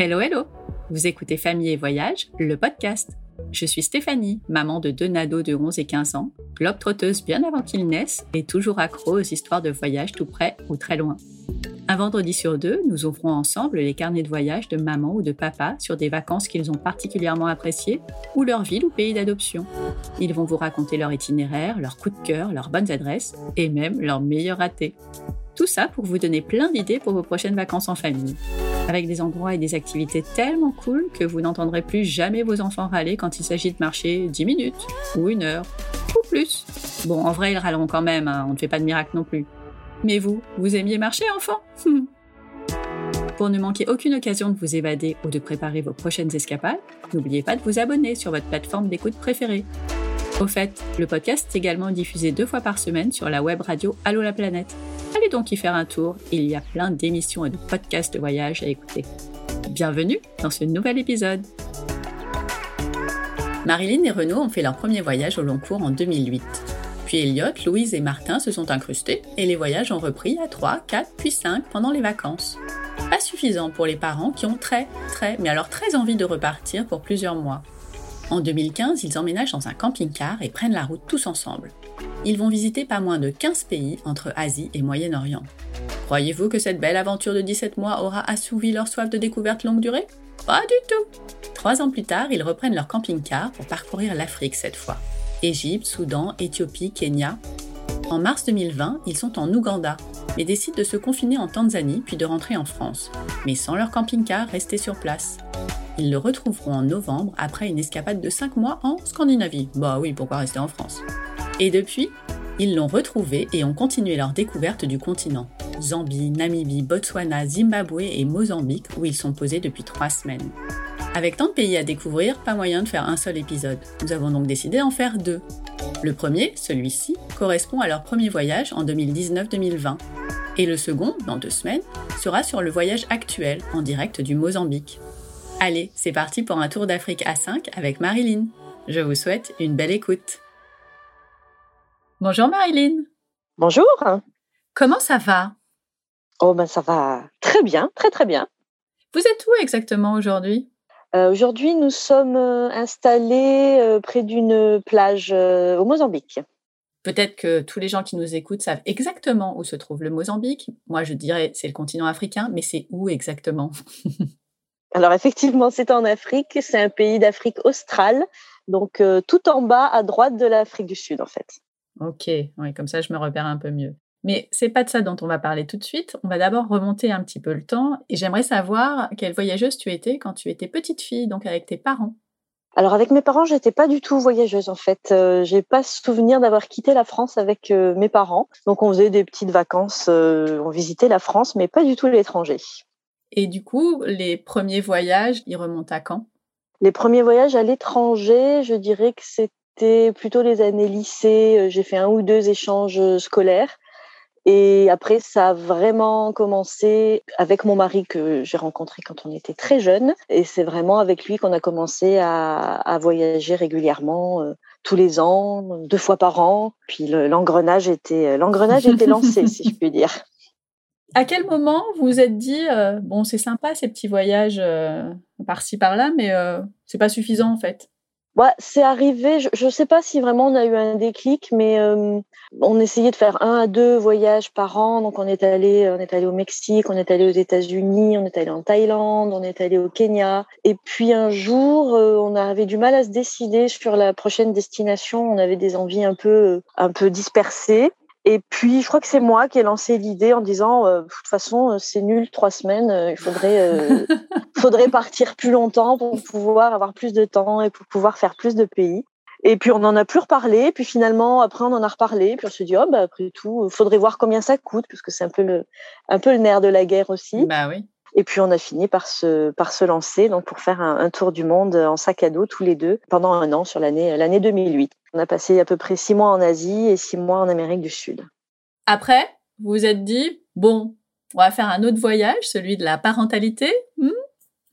Hello, hello Vous écoutez Famille et Voyage, le podcast. Je suis Stéphanie, maman de deux nados de 11 et 15 ans, globe-trotteuse bien avant qu'ils naissent et toujours accro aux histoires de voyage tout près ou très loin. Un vendredi sur deux, nous ouvrons ensemble les carnets de voyage de maman ou de papa sur des vacances qu'ils ont particulièrement appréciées ou leur ville ou pays d'adoption. Ils vont vous raconter leur itinéraire, leurs coups de cœur, leurs bonnes adresses et même leurs meilleurs ratés. Tout ça pour vous donner plein d'idées pour vos prochaines vacances en famille. Avec des endroits et des activités tellement cool que vous n'entendrez plus jamais vos enfants râler quand il s'agit de marcher 10 minutes ou une heure ou plus. Bon, en vrai, ils râleront quand même, hein, on ne fait pas de miracle non plus. Mais vous, vous aimiez marcher, enfant? Pour ne manquer aucune occasion de vous évader ou de préparer vos prochaines escapades, n'oubliez pas de vous abonner sur votre plateforme d'écoute préférée. Au fait, le podcast est également diffusé deux fois par semaine sur la web radio Allo la planète. Allez donc y faire un tour, il y a plein d'émissions et de podcasts de voyage à écouter. Bienvenue dans ce nouvel épisode. Marilyn et Renaud ont fait leur premier voyage au long cours en 2008. Puis Elliot, Louise et Martin se sont incrustés et les voyages ont repris à 3, 4 puis 5 pendant les vacances. Pas suffisant pour les parents qui ont très, très, mais alors très envie de repartir pour plusieurs mois. En 2015, ils emménagent dans un camping-car et prennent la route tous ensemble. Ils vont visiter pas moins de 15 pays entre Asie et Moyen-Orient. Croyez-vous que cette belle aventure de 17 mois aura assouvi leur soif de découverte longue durée? Pas du tout Trois ans plus tard, ils reprennent leur camping-car pour parcourir l'Afrique cette fois. Égypte, Soudan, Éthiopie, Kenya. En mars 2020, ils sont en Ouganda, mais décident de se confiner en Tanzanie puis de rentrer en France, mais sans leur camping-car resté sur place. Ils le retrouveront en novembre après une escapade de 5 mois en Scandinavie. Bah oui, pourquoi rester en France? Et depuis, ils l'ont retrouvé et ont continué leur découverte du continent. Zambie, Namibie, Botswana, Zimbabwe et Mozambique où ils sont posés depuis 3 semaines. Avec tant de pays à découvrir, pas moyen de faire un seul épisode. Nous avons donc décidé d'en faire deux. Le premier, celui-ci, correspond à leur premier voyage en 2019-2020. Et le second, dans deux semaines, sera sur le voyage actuel en direct du Mozambique. Allez, c'est parti pour un tour d'Afrique à 5 avec Marilyn. Je vous souhaite une belle écoute. Bonjour Marilyn. Bonjour. Comment ça va? Oh ben ça va très bien, très très bien. Vous êtes où exactement aujourd'hui? Euh, Aujourd'hui, nous sommes euh, installés euh, près d'une plage au Mozambique. Peut-être que tous les gens qui nous écoutent savent exactement où se trouve le Mozambique. Moi, je dirais c'est le continent africain, mais c'est où exactement? Alors effectivement, c'est en Afrique. C'est un pays d'Afrique australe, donc tout en bas à droite de l'Afrique du Sud, en fait. Ok, oui, comme ça je me repère un peu mieux. Mais c'est pas de ça dont on va parler tout de suite. On va d'abord remonter un petit peu le temps et j'aimerais savoir quelle voyageuse tu étais quand tu étais petite fille, donc avec tes parents. Alors avec mes parents, j'étais pas du tout voyageuse en fait. Euh, j'ai pas souvenir d'avoir quitté la France avec euh, mes parents. Donc on faisait des petites vacances, euh, on visitait la France, mais pas du tout l'étranger. Et du coup, les premiers voyages, ils remontent à quand? Les premiers voyages à l'étranger, je dirais que c'était plutôt les années lycée. J'ai fait un ou deux échanges scolaires. Et après, ça a vraiment commencé avec mon mari que j'ai rencontré quand on était très jeune. Et c'est vraiment avec lui qu'on a commencé à, voyager régulièrement, euh, tous les ans, deux fois par an. Puis l'engrenage était, l'engrenage était lancé, si je puis dire. À quel moment vous vous êtes dit, euh, bon, c'est sympa ces petits voyages euh, par-ci par-là, mais c'est pas suffisant en fait? C'est arrivé, je ne sais pas si vraiment on a eu un déclic, mais euh, on essayait de faire un à deux voyages par an. Donc on est allé, on est allé au Mexique, on est allé aux États-Unis, on est allé en Thaïlande, on est allé au Kenya. Et puis un jour, euh, on avait du mal à se décider sur la prochaine destination. On avait des envies un peu, un peu dispersées. Et puis, je crois que c'est moi qui ai lancé l'idée en disant, euh, de toute façon, euh, c'est nul, trois semaines, euh, il faudrait, faudrait partir plus longtemps pour pouvoir avoir plus de temps et pour pouvoir faire plus de pays. Et puis, on n'en a plus reparlé. Puis finalement, après, on en a reparlé. Puis on se dit, oh, bah, après tout, il faudrait voir combien ça coûte, puisque c'est un peu le, un peu le nerf de la guerre aussi. Bah oui. Et puis on a fini par se, par se lancer donc pour faire un, un, tour du monde en sac à dos tous les deux pendant un an sur l'année l'année 2008. On a passé à peu près six mois en Asie et six mois en Amérique du Sud. Après, vous vous êtes dit bon, on va faire un autre voyage, celui de la parentalité. Hmm?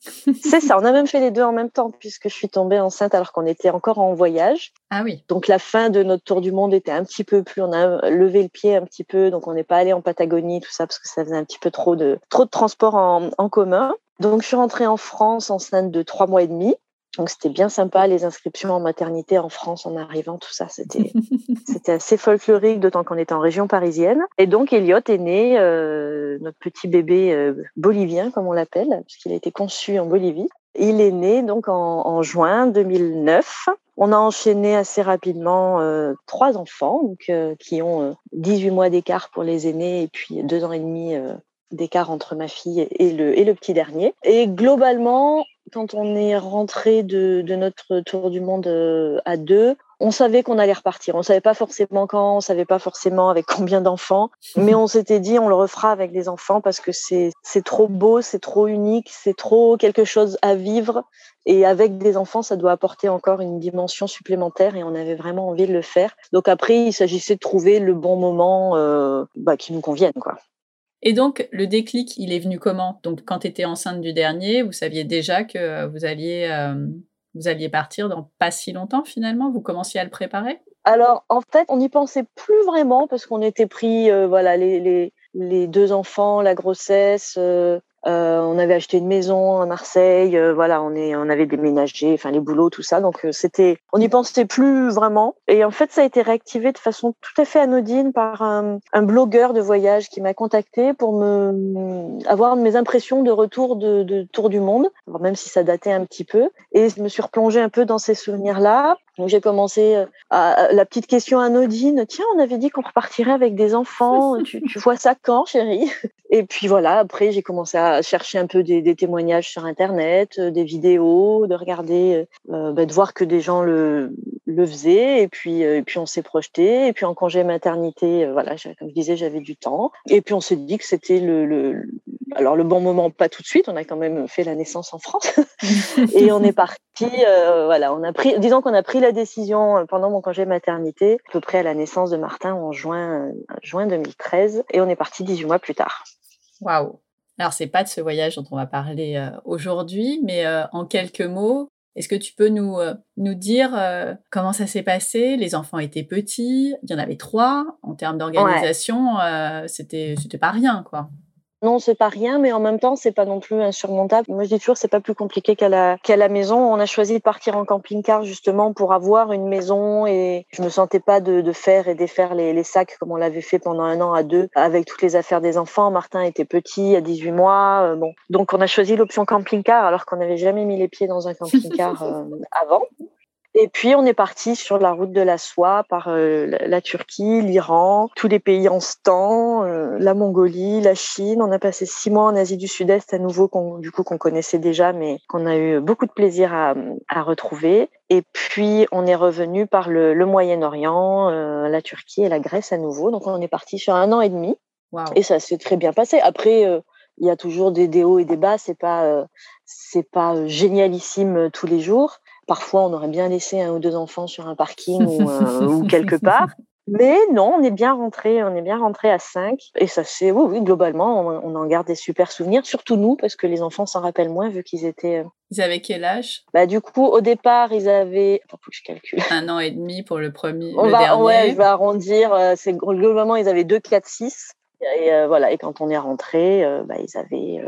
C'est ça, on a même fait les deux en même temps puisque je suis tombée enceinte alors qu'on était encore en voyage. Ah oui. Donc la fin de notre tour du monde était un petit peu plus, on a levé le pied un petit peu, donc on n'est pas allé en Patagonie, tout ça parce que ça faisait un petit peu trop de trop de transport en, en commun. Donc, je suis rentrée en France enceinte de trois mois et demi. Donc c'était bien sympa les inscriptions en maternité en France en arrivant, tout ça c'était c'était assez folklorique d'autant qu'on était en région parisienne. Et donc Elliot est né, euh, notre petit bébé euh, bolivien comme on l'appelle, puisqu'il a été conçu en Bolivie. Il est né donc en, en juin 2009. On a enchaîné assez rapidement euh, trois enfants donc, qui ont 18 mois d'écart pour les aînés et puis deux ans et demi d'écart entre ma fille et le, et le petit dernier. Et globalement, quand on est rentré de, de, notre tour du monde euh, à deux, on savait qu'on allait repartir. On savait pas forcément quand, on savait pas forcément avec combien d'enfants, mais on s'était dit on le refera avec des enfants parce que c'est c'est trop beau, c'est trop unique, c'est trop quelque chose à vivre. Et avec des enfants, ça doit apporter encore une dimension supplémentaire et on avait vraiment envie de le faire. Donc après, il s'agissait de trouver le bon moment euh, bah, qui nous convienne, quoi. Et donc, le déclic, il est venu comment? Donc, quand tu étais enceinte du dernier, vous saviez déjà que vous alliez, euh, vous alliez partir dans pas si longtemps finalement? Vous commenciez à le préparer? Alors, en fait, on n'y pensait plus vraiment parce qu'on était pris, euh, voilà, les, les, les, deux enfants, la grossesse, euh, on avait acheté une maison à Marseille, euh, voilà, on est, on avait déménagé, enfin les boulots, tout ça. Donc euh, c'était, on n'y pensait plus vraiment. Et en fait, ça a été réactivé de façon tout à fait anodine par un, un blogueur de voyage qui m'a contacté pour me avoir mes impressions de retour de, de tour du monde, même si ça datait un petit peu. Et je me suis replongée un peu dans ces souvenirs-là. Donc j'ai commencé à, la petite question anodine. Tiens, on avait dit qu'on repartirait avec des enfants. tu, tu vois ça quand, chérie? Et puis voilà. Après, j'ai commencé à chercher un peu des, des, témoignages sur Internet, euh, des vidéos, de regarder, euh, bah, de voir que des gens le, le faisaient. Et puis, euh, et puis on s'est projeté. Et puis en congé maternité, voilà, comme je disais, j'avais du temps. Et puis on s'est dit que c'était le, le, alors le bon moment, pas tout de suite. On a quand même fait la naissance en France. et on est parti. voilà, on a pris, disons qu'on a pris la décision pendant mon congé maternité, à peu près à la naissance de Martin en juin, juin 2013. Et on est parti 18 mois plus tard. Waouh alors, c'est pas de ce voyage dont on va parler euh, aujourd'hui, mais euh, en quelques mots, est-ce que tu peux nous, euh, nous dire comment ça s'est passé? Les enfants étaient petits, il y en avait trois. En termes d'organisation, ouais. c'était c'était pas rien, quoi. Non, c'est pas rien, mais en même temps, c'est pas non plus insurmontable. Moi, je dis toujours, c'est pas plus compliqué qu'à la, qu'à la maison. On a choisi de partir en camping-car justement pour avoir une maison et je me sentais pas de, de faire et défaire les, les sacs comme on l'avait fait pendant un an à deux avec toutes les affaires des enfants. Martin était petit, à 18 mois. Euh, bon, donc on a choisi l'option camping-car alors qu'on n'avait jamais mis les pieds dans un camping-car euh, avant. Et puis on est parti sur la route de la soie par euh, la, Turquie, l'Iran, tous les pays en stand, euh, la Mongolie, la Chine. On a passé six mois en Asie du Sud-Est à nouveau, qu'on, du coup qu'on connaissait déjà, mais qu'on a eu beaucoup de plaisir à, à retrouver. Et puis on est revenu par le, le Moyen-Orient, euh, la Turquie et la Grèce à nouveau. Donc on est parti sur un an et demi. Wow. Et ça s'est très bien passé. Après, euh, il y a toujours des, des hauts et des bas. C'est pas, euh, c'est pas génialissime tous les jours. Parfois, on aurait bien laissé un ou deux enfants sur un parking ou, euh, ou, quelque part. Mais non, on est bien rentré, on est bien rentré à 5 et ça c'est oui, oui globalement on, on, en garde des super souvenirs, surtout nous parce que les enfants s'en rappellent moins vu qu'ils étaient. Euh... Ils avaient quel âge? Bah du coup au départ ils avaient, faut que je calcule. Un an et demi pour le premier. On le va, dernier. ouais, je vais arrondir. Euh, c'est globalement ils avaient 2, 4, 6 et euh, voilà et quand on est rentré, euh, bah ils avaient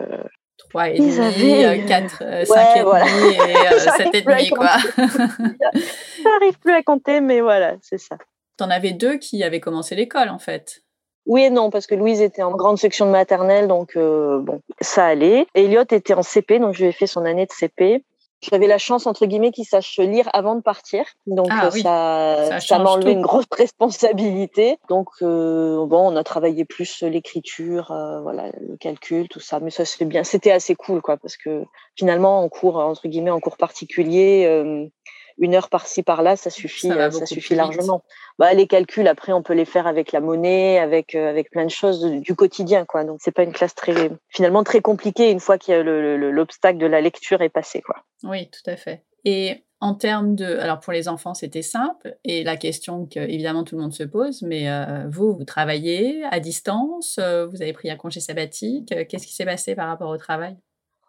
3 et demi, avaient... 4, euh, 5 ouais, et voilà. demi et euh, 7 et demi, quoi. J'arrive plus à compter, mais voilà, c'est ça. T'en avais deux qui avaient commencé l'école, en fait. Oui et non, parce que Louise était en grande section de maternelle, donc euh, bon, ça allait. Elliot était en CP, donc je lui ai fait son année de CP. J'avais la chance, entre guillemets, qu'il sache lire avant de partir. Donc, ah, oui. ça, ça, ça m'a enlevé une grosse responsabilité. Donc, euh, bon, on a travaillé plus l'écriture, euh, voilà, le calcul, tout ça. Mais ça se fait bien. C'était assez cool, quoi, parce que finalement, en cours, entre guillemets, en cours particulier, euh, une heure par-ci par-là, ça suffit, ça, ça suffit largement. Bah, les calculs, après, on peut les faire avec la monnaie, avec euh, avec plein de choses du quotidien, quoi. Donc c'est pas une classe très, finalement très compliquée une fois que l'obstacle de la lecture est passé, quoi. Oui, tout à fait. Et en termes de, alors pour les enfants, c'était simple. Et la question que évidemment tout le monde se pose, mais euh, vous, vous travaillez à distance, euh, vous avez pris un congé sabbatique. Qu'est-ce qui s'est passé par rapport au travail?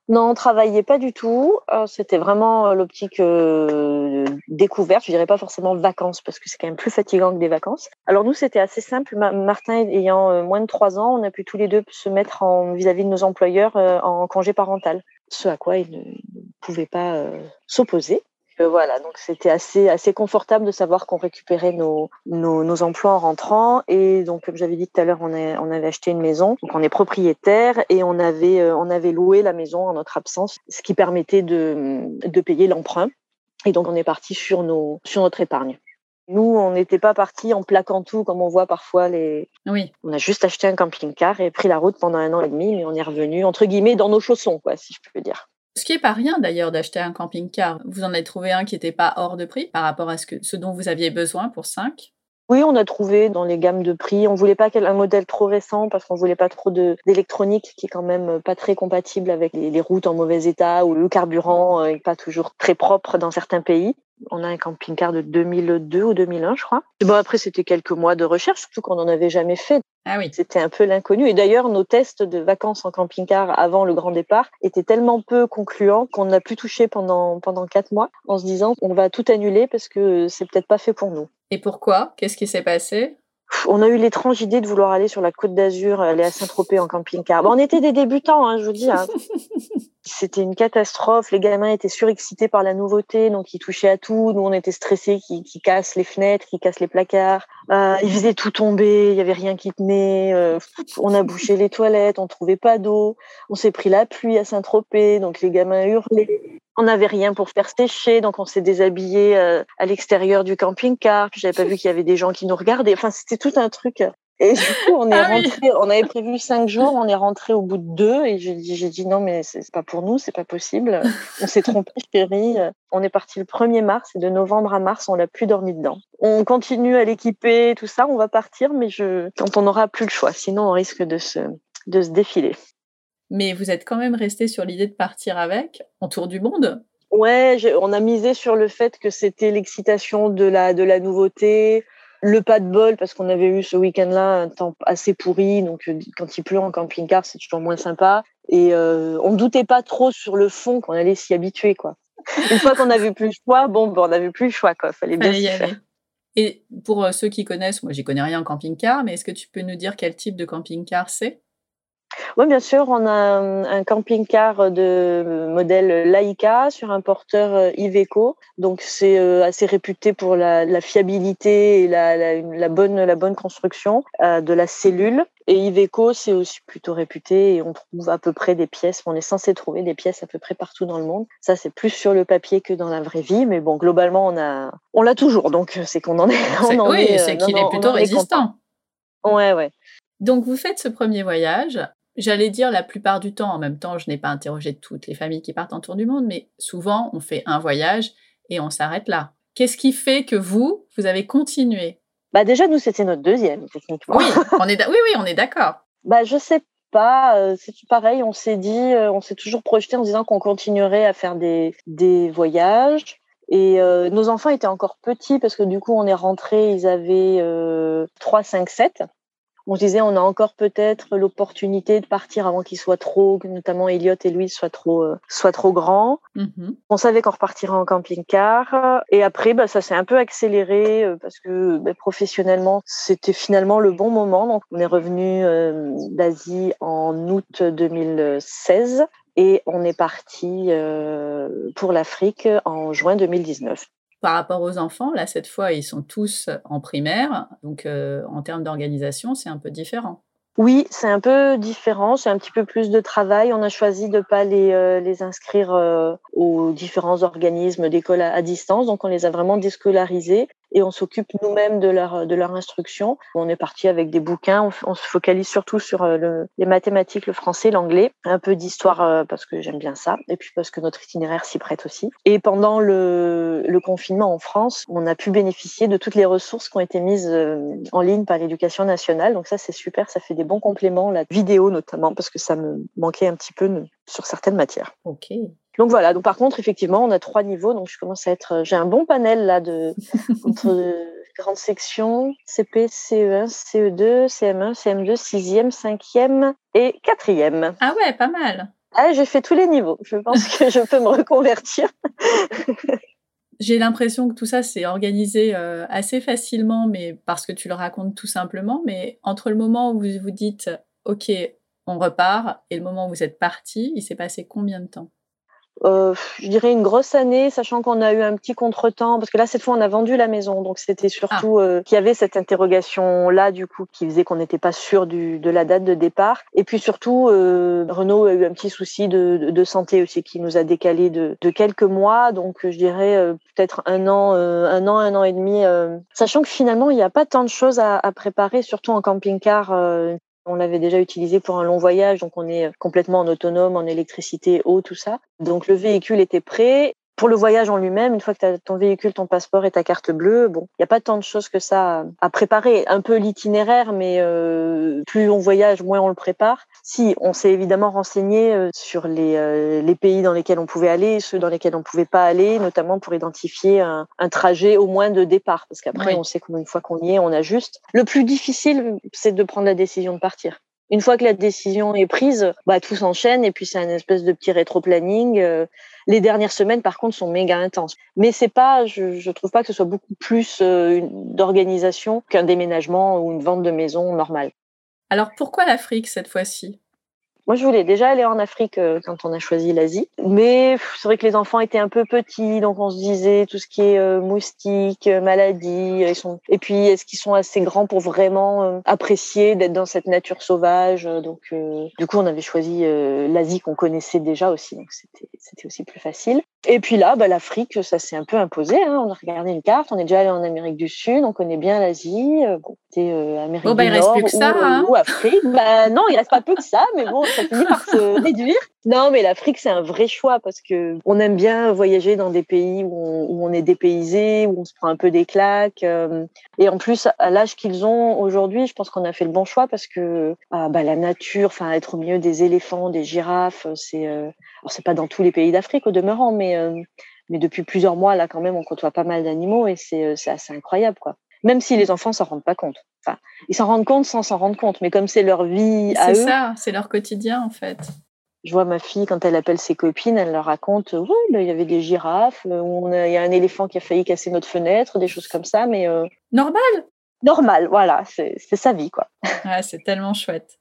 Non, on travaillait pas du tout. Euh, c'était vraiment euh, l'optique euh, découverte. Je dirais pas forcément vacances parce que c'est quand même plus fatigant que des vacances. Alors nous, c'était assez simple. Martin ayant moins de trois ans, on a pu tous les deux se mettre en vis-à-vis de nos employeurs en congé parental. Ce à quoi ils ne, pouvaient pas s'opposer voilà, donc c'était assez assez confortable de savoir qu'on récupérait nos, nos, nos emplois en rentrant et donc comme j'avais dit tout à l'heure, on, on avait acheté une maison, donc on est propriétaire et on avait euh, on avait loué la maison en notre absence, ce qui permettait de de payer l'emprunt et donc on est parti sur nos sur notre épargne. Nous, on n'était pas parti en plaquant tout comme on voit parfois les. Oui. On a juste acheté un camping-car et pris la route pendant un an et demi, mais on est revenu entre guillemets dans nos chaussons, quoi, si je peux dire. Ce qui est pas rien d'ailleurs d'acheter un camping-car. Vous en avez trouvé un qui n'était pas hors de prix par rapport à ce, que, ce dont vous aviez besoin pour 5 oui, on a trouvé dans les gammes de prix. On voulait pas un modèle trop récent parce qu'on voulait pas trop d'électronique qui est quand même pas très compatible avec les, routes en mauvais état ou le carburant est pas toujours très propre dans certains pays. On a un camping-car de 2002 ou 2001, je crois. Bon, après, c'était quelques mois de recherche, surtout qu'on n'en avait jamais fait. Ah oui. C'était un peu l'inconnu. Et d'ailleurs, nos tests de vacances en camping-car avant le grand départ étaient tellement peu concluants qu'on n'a plus touché pendant, pendant quatre mois en se disant on va tout annuler parce que c'est peut-être pas fait pour nous. Et pourquoi? Qu'est-ce qui s'est passé? On a eu l'étrange idée de vouloir aller sur la côte d'Azur, aller à Saint-Tropez en camping-car. Bon, on était des débutants, hein, je vous dis. Hein. C'était une catastrophe. Les gamins étaient surexcités par la nouveauté, donc ils touchaient à tout. Nous, on était stressés, qui, qui cassent les fenêtres, qui cassent les placards. Euh, ils faisaient tout tomber, il y avait rien qui tenait. Euh, on a bouché les toilettes, on trouvait pas d'eau. On s'est pris la pluie à Saint-Tropez, donc les gamins hurlaient. On n'avait rien pour faire sécher, donc on s'est déshabillé euh, à l'extérieur du camping-car. Puis j'avais pas vu qu'il y avait des gens qui nous regardaient. Enfin, c'était tout un truc. Et du coup, on est ah rentré, on avait prévu cinq jours, on est rentré au bout de deux, et j'ai dit, j'ai dit non, mais c'est pas pour nous, c'est pas possible. On s'est trompé, chérie. On est parti le 1er mars, et de novembre à mars, on n'a plus dormi dedans. On continue à l'équiper, tout ça, on va partir, mais je, quand on n'aura plus le choix, sinon on risque de se, de se défiler mais vous êtes quand même resté sur l'idée de partir avec en tour du monde? Ouais, on a misé sur le fait que c'était l'excitation de la de la nouveauté, le pas de bol parce qu'on avait eu ce week-end-là un temps assez pourri, donc euh, quand il pleut en camping-car, c'est toujours moins sympa. Et euh, on ne doutait pas trop sur le fond qu'on allait s'y habituer, quoi. Une fois qu'on avait plus le choix, bon, bon on n'avait plus le choix, quoi. Fallait bien y faire. Et pour euh, ceux qui connaissent, moi j'y connais rien en camping-car, mais est-ce que tu peux nous dire quel type de camping-car c'est? Oui, bien sûr, on a un, camping-car de modèle Laika sur un porteur euh, Iveco. Donc, c'est euh, assez réputé pour la, fiabilité et la, bonne, la bonne construction euh, de la cellule. Et Iveco, c'est aussi plutôt réputé et on trouve à peu près des pièces. On est censé trouver des pièces à peu près partout dans le monde. Ça, c'est plus sur le papier que dans la vraie vie. Mais bon, globalement, on a, on l'a toujours. Donc, c'est qu'on en est. oui, c'est qu'il est plutôt résistant. Ouais, ouais. Donc, vous faites ce premier voyage. J'allais dire la plupart du temps, en même temps, je n'ai pas interrogé toutes les familles qui partent en tour du monde, mais souvent, on fait un voyage et on s'arrête là. Qu'est-ce qui fait que vous, vous avez continué? Bah déjà, nous, c'était notre deuxième, techniquement. Oui, on est, oui, oui, on est d'accord. Bah, je sais pas, euh, c'est pareil, on s'est dit, euh, on s'est toujours projeté en disant qu'on continuerait à faire des, des voyages. Et euh, nos enfants étaient encore petits parce que du coup, on est rentré, ils avaient 3, 5, 7 on se disait on a encore peut-être l'opportunité de partir avant qu'ils soient trop, notamment Elliot et Louise soient trop, euh, soient trop grands. Mm-hmm. On savait qu'on repartirait en camping-car. Et après, bah, ça s'est un peu accéléré euh, parce que bah, professionnellement, c'était finalement le bon moment. Donc, on est revenu euh, d'Asie en août 2016 et on est parti pour l'Afrique en juin 2019. Par rapport aux enfants, là, cette fois, ils sont tous en primaire, donc euh, en termes d'organisation, c'est un peu différent. Oui, c'est un peu différent, c'est un petit peu plus de travail. On a choisi de pas les, euh, inscrire euh, aux différents organismes d'école à, distance, donc on les a vraiment déscolarisés et on s'occupe nous-mêmes de leur de leur instruction. On est parti avec des bouquins, on, se focalise surtout sur euh, le, les mathématiques, le français, l'anglais, un peu d'histoire euh, parce que j'aime bien ça et puis parce que notre itinéraire s'y prête aussi. Et pendant le, le confinement en France, on a pu bénéficier de toutes les ressources qui ont été mises euh, en ligne par l'éducation nationale. Donc ça c'est super, ça fait des bons compléments, la vidéo notamment parce que ça me manquait un petit peu sur certaines matières. Ok. Donc voilà. Donc par contre, effectivement, on a trois niveaux. Donc je commence à être, j'ai un bon panel là de entre grandes sections CP, CE1, CE2, CM1, CM2, 6e, 5e et 4e. Ah ouais, pas mal. Ah, j'ai fait tous les niveaux. Je pense que je peux me reconvertir. J'ai l'impression que tout ça s'est organisé euh, assez facilement, mais parce que tu le racontes tout simplement. Mais entre le moment où vous vous dites OK, on repart, et le moment où vous êtes parti, il s'est passé combien de temps? Euh, je dirais une grosse année, sachant qu'on a eu un petit contretemps, parce que là cette fois on a vendu la maison, donc c'était surtout ah. euh, qu'il y avait cette interrogation là du coup qui faisait qu'on n'était pas sûr du, de la date de départ, et puis surtout euh, Renault a eu un petit souci de, de, santé aussi qui nous a décalé de, de quelques mois, donc je dirais euh, peut-être un an, un an, un an et demi, sachant que finalement il n'y a pas tant de choses à, à préparer, surtout en camping-car on l'avait déjà utilisé pour un long voyage, donc on est complètement en autonome, en électricité, eau, tout ça. Donc le véhicule était prêt pour le voyage en lui-même, une fois que tu as ton véhicule, ton passeport et ta carte bleue, bon, il n'y a pas tant de choses que ça à préparer. Un peu l'itinéraire, mais euh, plus on voyage, moins on le prépare. Si, on s'est évidemment renseigné euh, sur les, euh, les pays dans lesquels on pouvait aller, ceux dans lesquels on pouvait pas aller, notamment pour identifier un, un trajet au moins de départ, parce qu'après, on sait qu'une fois qu'on y est, on ajuste. Le plus difficile, c'est de prendre la décision de partir. Une fois que la décision est prise, bah, tout s'enchaîne et puis c'est un espèce de petit rétro-planning. Euh, les dernières semaines, par contre, sont méga intenses. Mais c'est pas, je, je trouve pas que ce soit beaucoup plus euh, d'organisation qu'un déménagement ou une vente de maison normale. Alors pourquoi l'Afrique cette fois-ci? Moi, je voulais déjà aller en Afrique euh, quand on a choisi l'Asie, mais c'est vrai que les enfants étaient un peu petits, donc on se disait tout ce qui est euh, moustiques, euh, maladies, ils sont. Et puis, est-ce qu'ils sont assez grands pour vraiment apprécier d'être dans cette nature sauvage Donc, du coup, on avait choisi l'Asie qu'on connaissait déjà aussi, donc c'était c'était aussi plus facile. Et puis là, bah, l'Afrique, ça s'est un peu imposé. Hein. On a regardé une carte, on est déjà allé en Amérique du Sud, on connaît bien l'Asie. Bon, c'était Amérique bon, bah, du il Nord reste plus que ça, ou, hein. ou Afrique. bah, non, il reste pas plus que ça, mais bon, ça finit par se réduire. Non, mais l'Afrique, c'est un vrai choix parce que on aime bien voyager dans des pays où on, où on est dépaysé, où on se prend un peu des claques. Euh, et en plus, à l'âge qu'ils ont aujourd'hui, je pense qu'on a fait le bon choix parce que ah, bah, la nature, enfin être au milieu des éléphants, des girafes, c'est euh... alors c'est pas dans tous les pays d'Afrique au demeurant, mais euh, mais depuis plusieurs mois là quand même, on côtoie pas mal d'animaux et c'est euh, c'est assez incroyable quoi même si les enfants s'en rendent pas compte. Enfin, ils s'en rendent compte sans s'en rendre compte, mais comme c'est leur vie à eux. C'est ça, c'est leur quotidien en fait. Je vois ma fille quand elle appelle ses copines, elle leur raconte, oui, ben, il y avait des girafes, il y a un éléphant qui a failli casser notre fenêtre, des choses comme ça, mais euh... normal. Normal, voilà, c'est sa vie quoi. Ouais, c'est tellement chouette.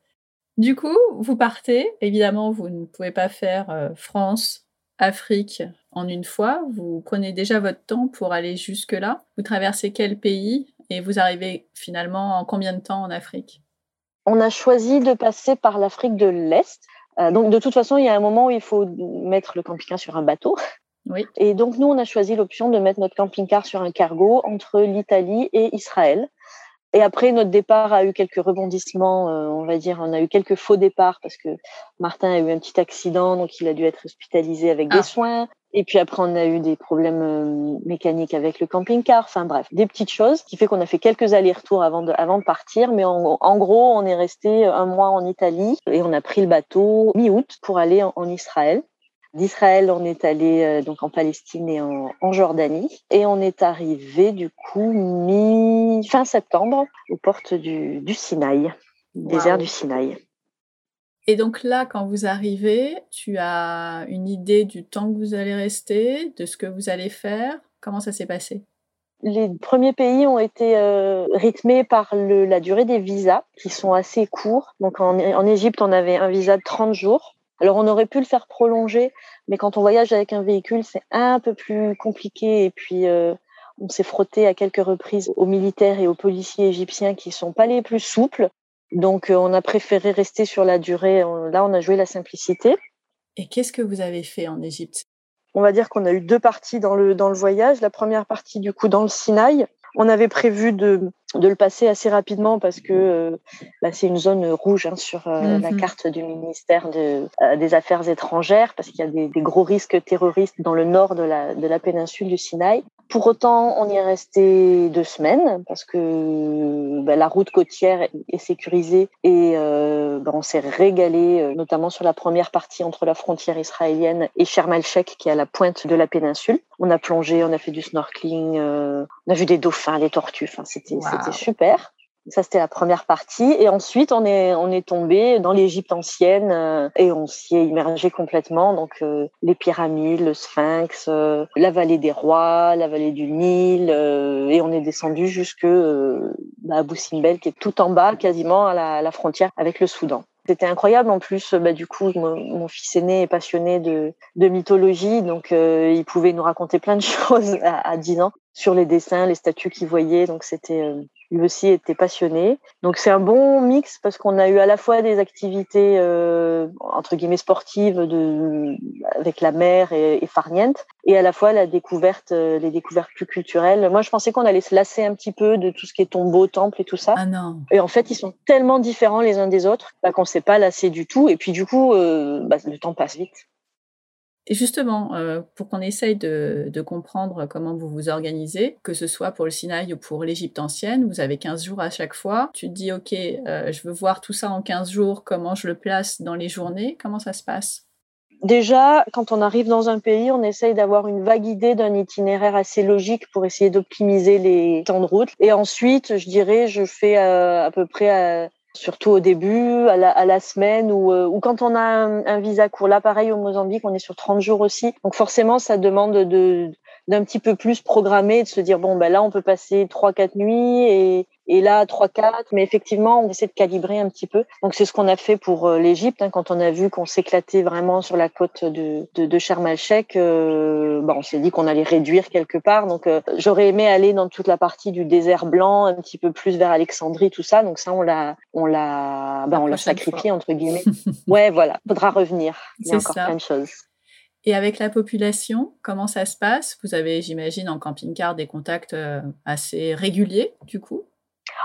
Du coup, vous partez. Évidemment, vous ne pouvez pas faire euh, France, Afrique en une fois. Vous prenez déjà votre temps pour aller jusque-là. Vous traversez quel pays et vous arrivez finalement en combien de temps en Afrique? On a choisi de passer par l'Afrique de l'Est. Euh, donc de toute façon, il y a un moment où il faut mettre le camping-car sur un bateau. Oui. Et donc nous, on a choisi l'option de mettre notre camping-car sur un cargo entre l'Italie et Israël. Et après, notre départ a eu quelques rebondissements, euh, on va dire, on a eu quelques faux départs parce que Martin a eu un petit accident, donc il a dû être hospitalisé avec Ah. des soins. Et puis après, on a eu des problèmes euh, mécaniques avec le camping-car. Enfin bref, des petites choses qui fait qu'on a fait quelques allers-retours avant de, avant de partir. Mais en, en gros, on est resté un mois en Italie et on a pris le bateau mi-août pour aller en, en Israël. D'Israël, on est allé euh, donc en Palestine et en, en Jordanie, et on est arrivé du coup mi fin septembre aux portes du, du Sinaï, désert du Sinaï. Et donc là, quand vous arrivez, tu as une idée du temps que vous allez rester, de ce que vous allez faire. Comment ça s'est passé? Les premiers pays ont été euh, rythmés par la durée des visas, qui sont assez courts. Donc en, en Égypte, on avait un visa de 30 jours. Alors on aurait pu le faire prolonger, mais quand on voyage avec un véhicule, c'est un peu plus compliqué. Et puis euh, on s'est frotté à quelques reprises aux militaires et aux policiers égyptiens qui sont pas les plus souples. Donc euh, on a préféré rester sur la durée. On- Là, on a joué la simplicité. Et qu'est-ce que vous avez fait en Égypte? On va dire qu'on a eu deux parties dans le, dans le voyage. La première partie, du coup, dans le Sinaï. On avait prévu de, de le passer assez rapidement parce que euh, bah, c'est une zone rouge hein, sur euh, la Mhm. carte du ministère de, euh, des Affaires étrangères parce qu'il y a des, des gros risques terroristes dans le nord de la, de la péninsule du Sinaï. Pour autant, on y est resté deux semaines parce que bah, la route côtière est- sécurisée et bah, on s'est régalé, notamment sur la première partie entre la frontière israélienne et Sharm el-Sheikh, qui est à la pointe de la péninsule. On a plongé, on a fait du snorkeling, on a vu des dauphins, des tortues. Enfin, c'était Wow. C'était super. Ça, c'était la première partie. Et ensuite, on est, on est tombé dans l'Égypte ancienne euh, et on s'y est immergé complètement. Donc, euh, les pyramides, le sphinx, euh, la vallée des rois, la vallée du Nil. et on est descendu jusque bah, à Boussimbel, qui est tout en bas, quasiment à la, à la frontière avec le Soudan. C'était incroyable. En plus, bah, du coup, mon, fils aîné est passionné de, mythologie, donc il pouvait nous raconter plein de choses à, à 10 ans sur les dessins, les statues qu'il voyait. Donc c'était lui aussi était passionné. Donc c'est un bon mix parce qu'on a eu à la fois des activités euh, entre guillemets sportives de avec la mer et, et farniente et à la fois la découverte euh, les découvertes plus culturelles. Moi je pensais qu'on allait se lasser un petit peu de tout ce qui est tombeau, temple et tout ça. Ah non. Et en fait ils sont tellement différents les uns des autres bah, qu'on s'est pas lassé du tout et puis du coup euh, bah, le temps passe vite. Justement, euh, pour qu'on essaye de, comprendre comment vous vous organisez, que ce soit pour le Sinaï ou pour l'Égypte ancienne, vous avez 15 jours à chaque fois. Tu te dis, OK, euh, je veux voir tout ça en 15 jours, comment je le place dans les journées, comment ça se passe? Déjà, quand on arrive dans un pays, on essaye d'avoir une vague idée d'un itinéraire assez logique pour essayer d'optimiser les temps de route. Et ensuite, je dirais, je fais euh, à peu près surtout au début, à la, à la semaine ou, euh, ou quand on a un, un, visa court. Là, pareil, au Mozambique, on est sur 30 jours aussi. Donc forcément, ça demande de d'un petit peu plus programmer, de se dire, bon, ben là, on peut passer trois, quatre nuits et, et là, 3-4, mais effectivement, on essaie de calibrer un petit peu. Donc, c'est ce qu'on a fait pour euh, l'Égypte, hein, quand on a vu qu'on s'éclatait vraiment sur la côte de, de, de Sharm. Euh, on s'est dit qu'on allait réduire quelque part. Donc, euh, j'aurais aimé aller dans toute la partie du désert blanc, un petit peu plus vers Alexandrie, tout ça. Donc, ça, on l'a, on l'a, ben, on l'a sacrifié entre guillemets. ouais, voilà, faudra revenir. Il y a encore ça. plein de choses. Et avec la population, comment ça se passe? Vous avez, j'imagine, en camping-car des contacts assez réguliers, du coup?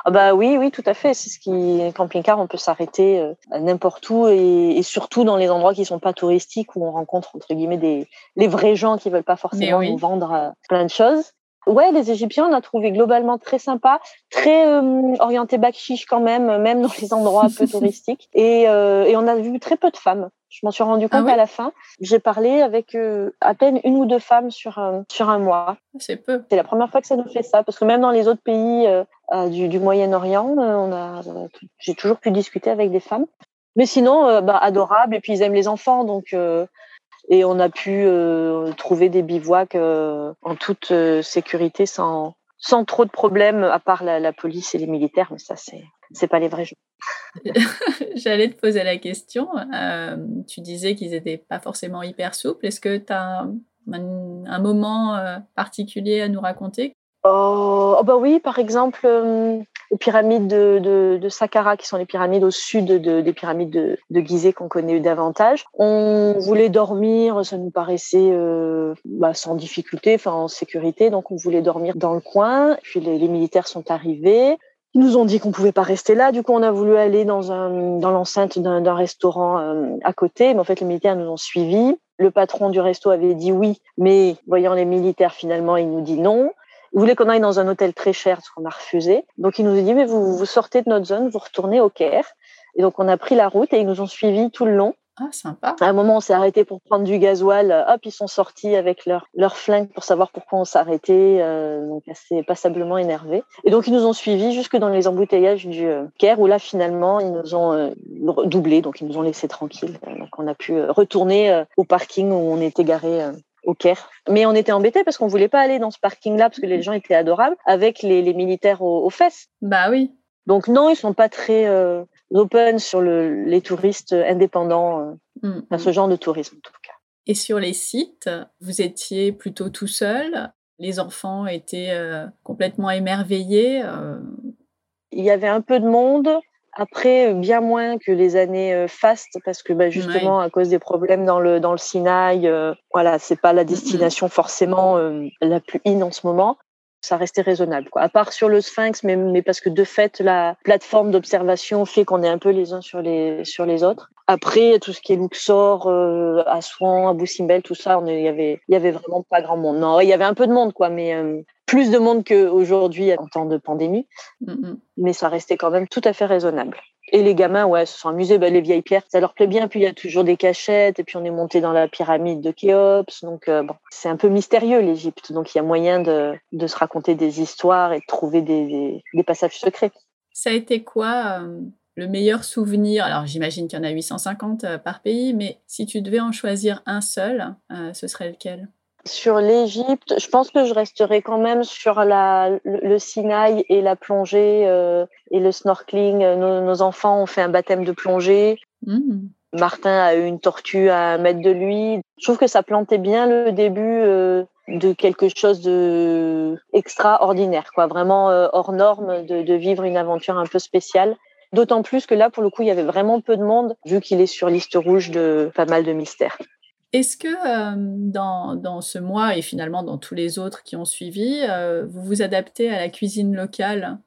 Ah bah oui, oui, tout à fait. C'est ce qui camping-car, on peut s'arrêter euh, n'importe où et, et, surtout dans les endroits qui sont pas touristiques où on rencontre entre guillemets des les vrais gens qui veulent pas forcément oui. nous vendre euh, plein de choses. Ouais, les Égyptiens, on a trouvé globalement très sympa, très euh, orienté chiche quand même, même dans les endroits peu touristiques. Et, euh, et, on a vu très peu de femmes. Je m'en suis rendu compte ah oui à la fin. J'ai parlé avec euh, à peine une ou deux femmes sur un, sur un mois. C'est peu. C'est la première fois que ça nous fait ça, parce que même dans les autres pays du, du Moyen-Orient, on a, j'ai toujours pu discuter avec des femmes. Mais sinon, bah, adorables. Et puis ils aiment les enfants, donc et on a pu euh, trouver des bivouacs euh, en toute euh, sécurité sans sans trop de problèmes à part la, la police et les militaires mais ça c'est c'est pas les vrais gens. J'allais te poser la question. Euh, tu disais qu'ils étaient pas forcément hyper souples. Est-ce que tu as un, un, un, moment euh, particulier à nous raconter? Oh, oh, bah oui, par exemple, euh, les pyramides de, de, Saqqara, qui sont les pyramides au sud de, des pyramides de, de Gizeh qu'on connaît davantage. On voulait dormir, ça nous paraissait euh, bah, sans difficulté, enfin en sécurité, donc on voulait dormir dans le coin. Puis les, les militaires sont arrivés. Ils nous ont dit qu'on pouvait pas rester là. Du coup, on a voulu aller dans un dans l'enceinte d'un restaurant euh, à côté, mais en fait, les militaires nous ont suivis. Le patron du resto avait dit oui, mais voyant les militaires, finalement, il nous dit non. Il voulait qu'on aille dans un hôtel très cher, ce qu'on a refusé. Donc, il nous a dit, mais vous, vous sortez de notre zone, vous retournez au Caire. Et donc, on a pris la route et ils nous ont suivis tout le long. Ah, sympa. À un moment, on s'est arrêté pour prendre du gasoil. Hop, ils sont sortis avec leur, leur flingue pour savoir pourquoi on s'arrêtait. Euh, donc, assez passablement énervés. Et donc, ils nous ont suivis jusque dans les embouteillages du euh, Caire, où là, finalement, ils nous ont euh, doublé. Donc, ils nous ont laissés tranquilles. Donc, on a pu retourner au parking où on était garé au Caire. Mais on était embêtés parce qu'on voulait pas aller dans ce parking-là parce que les gens étaient adorables avec les, les militaires aux, aux, fesses. Bah oui. Donc non, ils sont pas très euh, open sur le, les touristes indépendants, euh, mm. enfin, ce genre de tourisme en tout cas. Et sur les sites, vous étiez plutôt tout seul? Les enfants étaient euh, complètement émerveillés Il y avait un peu de monde, après, bien moins que les années fastes, parce que bah, justement, ouais. à cause des problèmes dans le, dans le Sinaï, euh, voilà, c'est pas la destination forcément euh, la plus in en ce moment. Ça restait raisonnable, quoi. À part sur le Sphinx, mais, mais parce que de fait, la plateforme d'observation fait qu'on est un peu les uns sur les, sur les autres. Après, tout ce qui est Luxor, euh, Abou Simbel, tout ça, il y avait, il y avait vraiment pas grand monde. Non, il y avait un peu de monde, quoi, mais euh, plus de monde qu'aujourd'hui en temps de pandémie. Mm -hmm. Mais ça restait quand même tout à fait raisonnable. Et les gamins, ouais, se sont amusés. Bah, les vieilles pierres, ça leur plaît bien. Puis il y a toujours des cachettes. Et puis on est monté dans la pyramide de Khéops. Donc euh, bon, c'est un peu mystérieux l'Égypte. Donc il y a moyen de, de, se raconter des histoires et de trouver des, des, des passages secrets. Ça a été quoi le meilleur souvenir? Alors j'imagine qu'il y en a 850 par pays, mais si tu devais en choisir un seul, ce serait lequel? Sur l'Égypte, je pense que je resterai quand même sur la, le, Sinaï et la plongée euh, et le snorkeling. Nos, enfants ont fait un baptême de plongée. Mmh. Martin a eu une tortue à un mètre de lui. Je trouve que ça plantait bien le début euh, de quelque chose de extraordinaire, quoi, vraiment euh, hors norme de, de, vivre une aventure un peu spéciale. D'autant plus que là, pour le coup, il y avait vraiment peu de monde, vu qu'il est sur liste rouge de pas mal de mystères. Est-ce que euh, dans, dans, ce mois et finalement dans tous les autres qui ont suivi, euh, vous vous adaptez à la cuisine locale?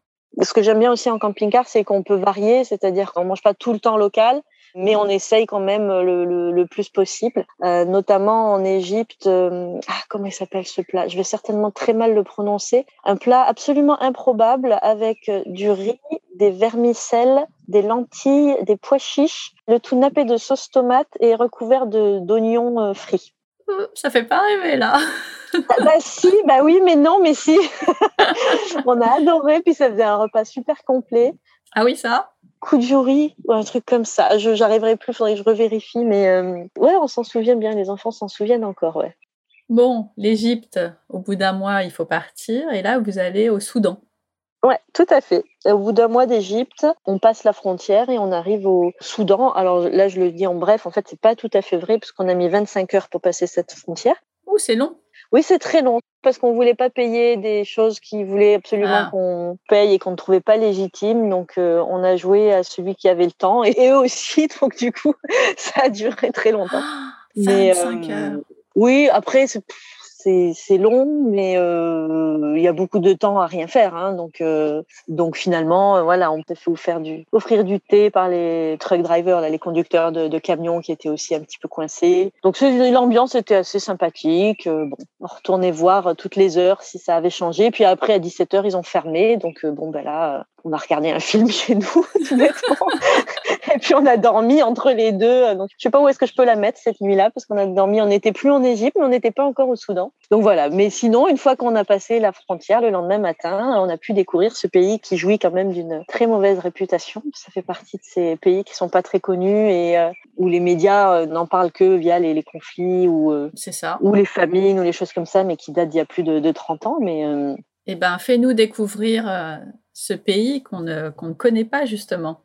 Ce que j'aime bien aussi en camping-car, c'est qu'on peut varier, c'est-à-dire qu'on mange pas tout le temps local, mais on essaye quand même le, le, le plus possible. Euh, notamment en Égypte, euh, ah, comment il s'appelle ce plat? Je vais certainement très mal le prononcer. Un plat absolument improbable avec euh, du riz, des vermicelles, des lentilles, des pois chiches, le tout nappé de sauce tomate et recouvert d'oignons euh, frits. Ça fait pas rêver là. Ah, bah si, bah oui, mais non, mais si. on a adoré, puis ça faisait un repas super complet. Ah oui, ça? Jury ou un truc comme ça. Je j'arriverai plus, faudrait que je revérifie, mais euh, ouais, on s'en souvient bien. Les enfants s'en souviennent encore, ouais. Bon, l'Égypte, au bout d'un mois, il faut partir, et là, vous allez au Soudan. Ouais, tout à fait. Au bout d'un mois d'Égypte, on passe la frontière et on arrive au Soudan. Alors là, je le dis en bref, en fait, c'est pas tout à fait vrai parce qu'on a mis 25 heures pour passer cette frontière. Ouh, c'est long. Oui, c'est très long parce qu'on voulait pas payer des choses qu'ils voulaient absolument ah. qu'on paye et qu'on ne trouvait pas légitimes. Donc, euh, on a joué à celui qui avait le temps et, eux aussi. Donc, du coup, ça a duré très longtemps. 25 euh, heures. Oui, après, c'est long, mais euh, il y a beaucoup de temps à rien faire. Hein, donc, euh, donc finalement, euh, voilà, on peut faire du, offrir du thé par les truck drivers, les conducteurs de, camions qui étaient aussi un petit peu coincés. Donc l'ambiance était assez sympathique. bon, on retournait voir toutes les heures si ça avait changé. Puis après, à 17 h ils ont fermé. Donc bon, ben là, on a regardé un film chez nous, tout et puis on a dormi entre les deux. Donc je sais pas où est-ce que je peux la mettre cette nuit-là parce qu'on a dormi. On n'était plus en Égypte, mais on n'était pas encore au Soudan. Donc voilà. Mais sinon, une fois qu'on a passé la frontière le lendemain matin, on a pu découvrir ce pays qui jouit quand même d'une très mauvaise réputation. Ça fait partie de ces pays qui sont pas très connus et euh, où les médias euh, n'en parlent que via les, conflits ou euh, ça ou les famines ou les choses comme ça, mais qui datent d'il y a plus de, de 30 ans. Mais eh ben, fais-nous découvrir ce pays qu'on ne, qu'on ne connaît pas justement.